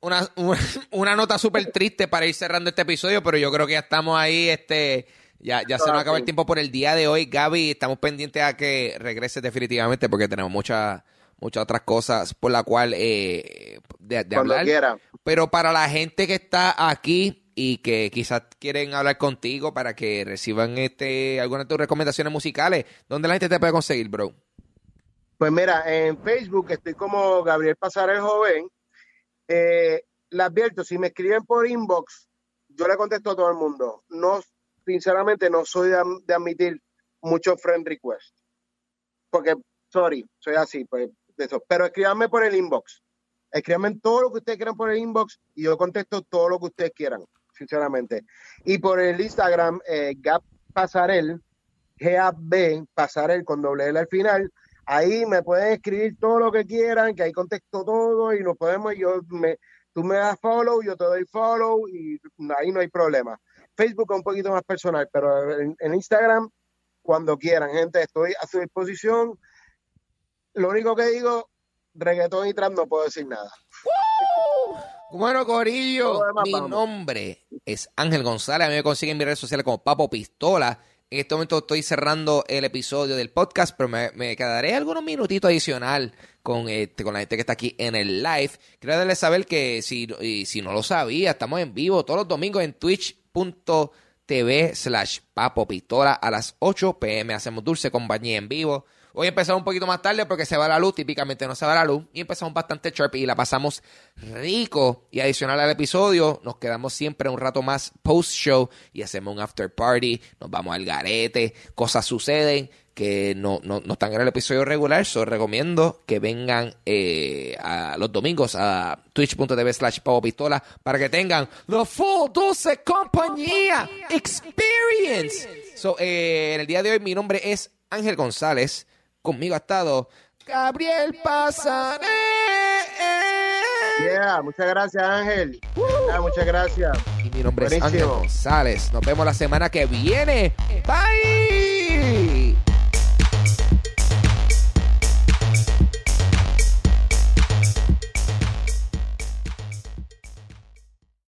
una, *laughs* una, una nota súper triste para ir cerrando este episodio, pero yo creo que ya estamos ahí, este, ya, ya se nos acaba el tiempo por el día de hoy. Gaby, estamos pendientes a que regreses definitivamente porque tenemos muchas muchas otras cosas por la cual eh, de, de hablar. quiera. Pero para la gente que está aquí y que quizás quieren hablar contigo para que reciban este algunas de tus recomendaciones musicales, ¿dónde la gente te puede conseguir, bro? Pues mira, en Facebook estoy como Gabriel Pasarel Joven. Eh, le advierto, si me escriben por inbox, yo le contesto a todo el mundo. No, sinceramente, no soy de, de admitir muchos friend requests. Porque, sorry, soy así, pues, Pero escríbanme por el inbox. Escríbanme todo lo que ustedes quieran por el inbox y yo contesto todo lo que ustedes quieran, sinceramente. Y por el Instagram, eh, Gab Pasarel, G-A-B, Pasarel con doble L al final. Ahí me pueden escribir todo lo que quieran, que ahí contesto todo y nos podemos, yo me, tú me das follow, yo te doy follow y ahí no hay problema. Facebook es un poquito más personal, pero en Instagram, cuando quieran, gente, estoy a su disposición. Lo único que digo, reggaetón y trap no puedo decir nada. Bueno, Corillo, mi vamos. nombre es Ángel González. A mí me consiguen en mis redes sociales como Papo Pistola. En este momento estoy cerrando el episodio del podcast, pero me, me quedaré algunos minutitos adicional con, este, con la gente que está aquí en el live. Quiero darles saber que si, y si no lo sabía, estamos en vivo todos los domingos en twitch.tv slash Papo Pistola a las 8 pm. Hacemos dulce compañía en vivo. Hoy empezamos un poquito más tarde porque se va la luz, típicamente no se va la luz, y empezamos bastante sharp y la pasamos rico. Y adicional al episodio, nos quedamos siempre un rato más post-show y hacemos un after party, nos vamos al garete, cosas suceden que no, no, no están en el episodio regular, so recomiendo que vengan eh, los domingos a twitch.tv slash pistola para que tengan the full dulce compañía experience. So, eh, en el día de hoy mi nombre es Ángel González, conmigo ha estado Gabriel Pasané. Yeah, muchas gracias Ángel. Yeah, muchas gracias. Y mi nombre es Ángel. González. Nos vemos la semana que viene. Bye.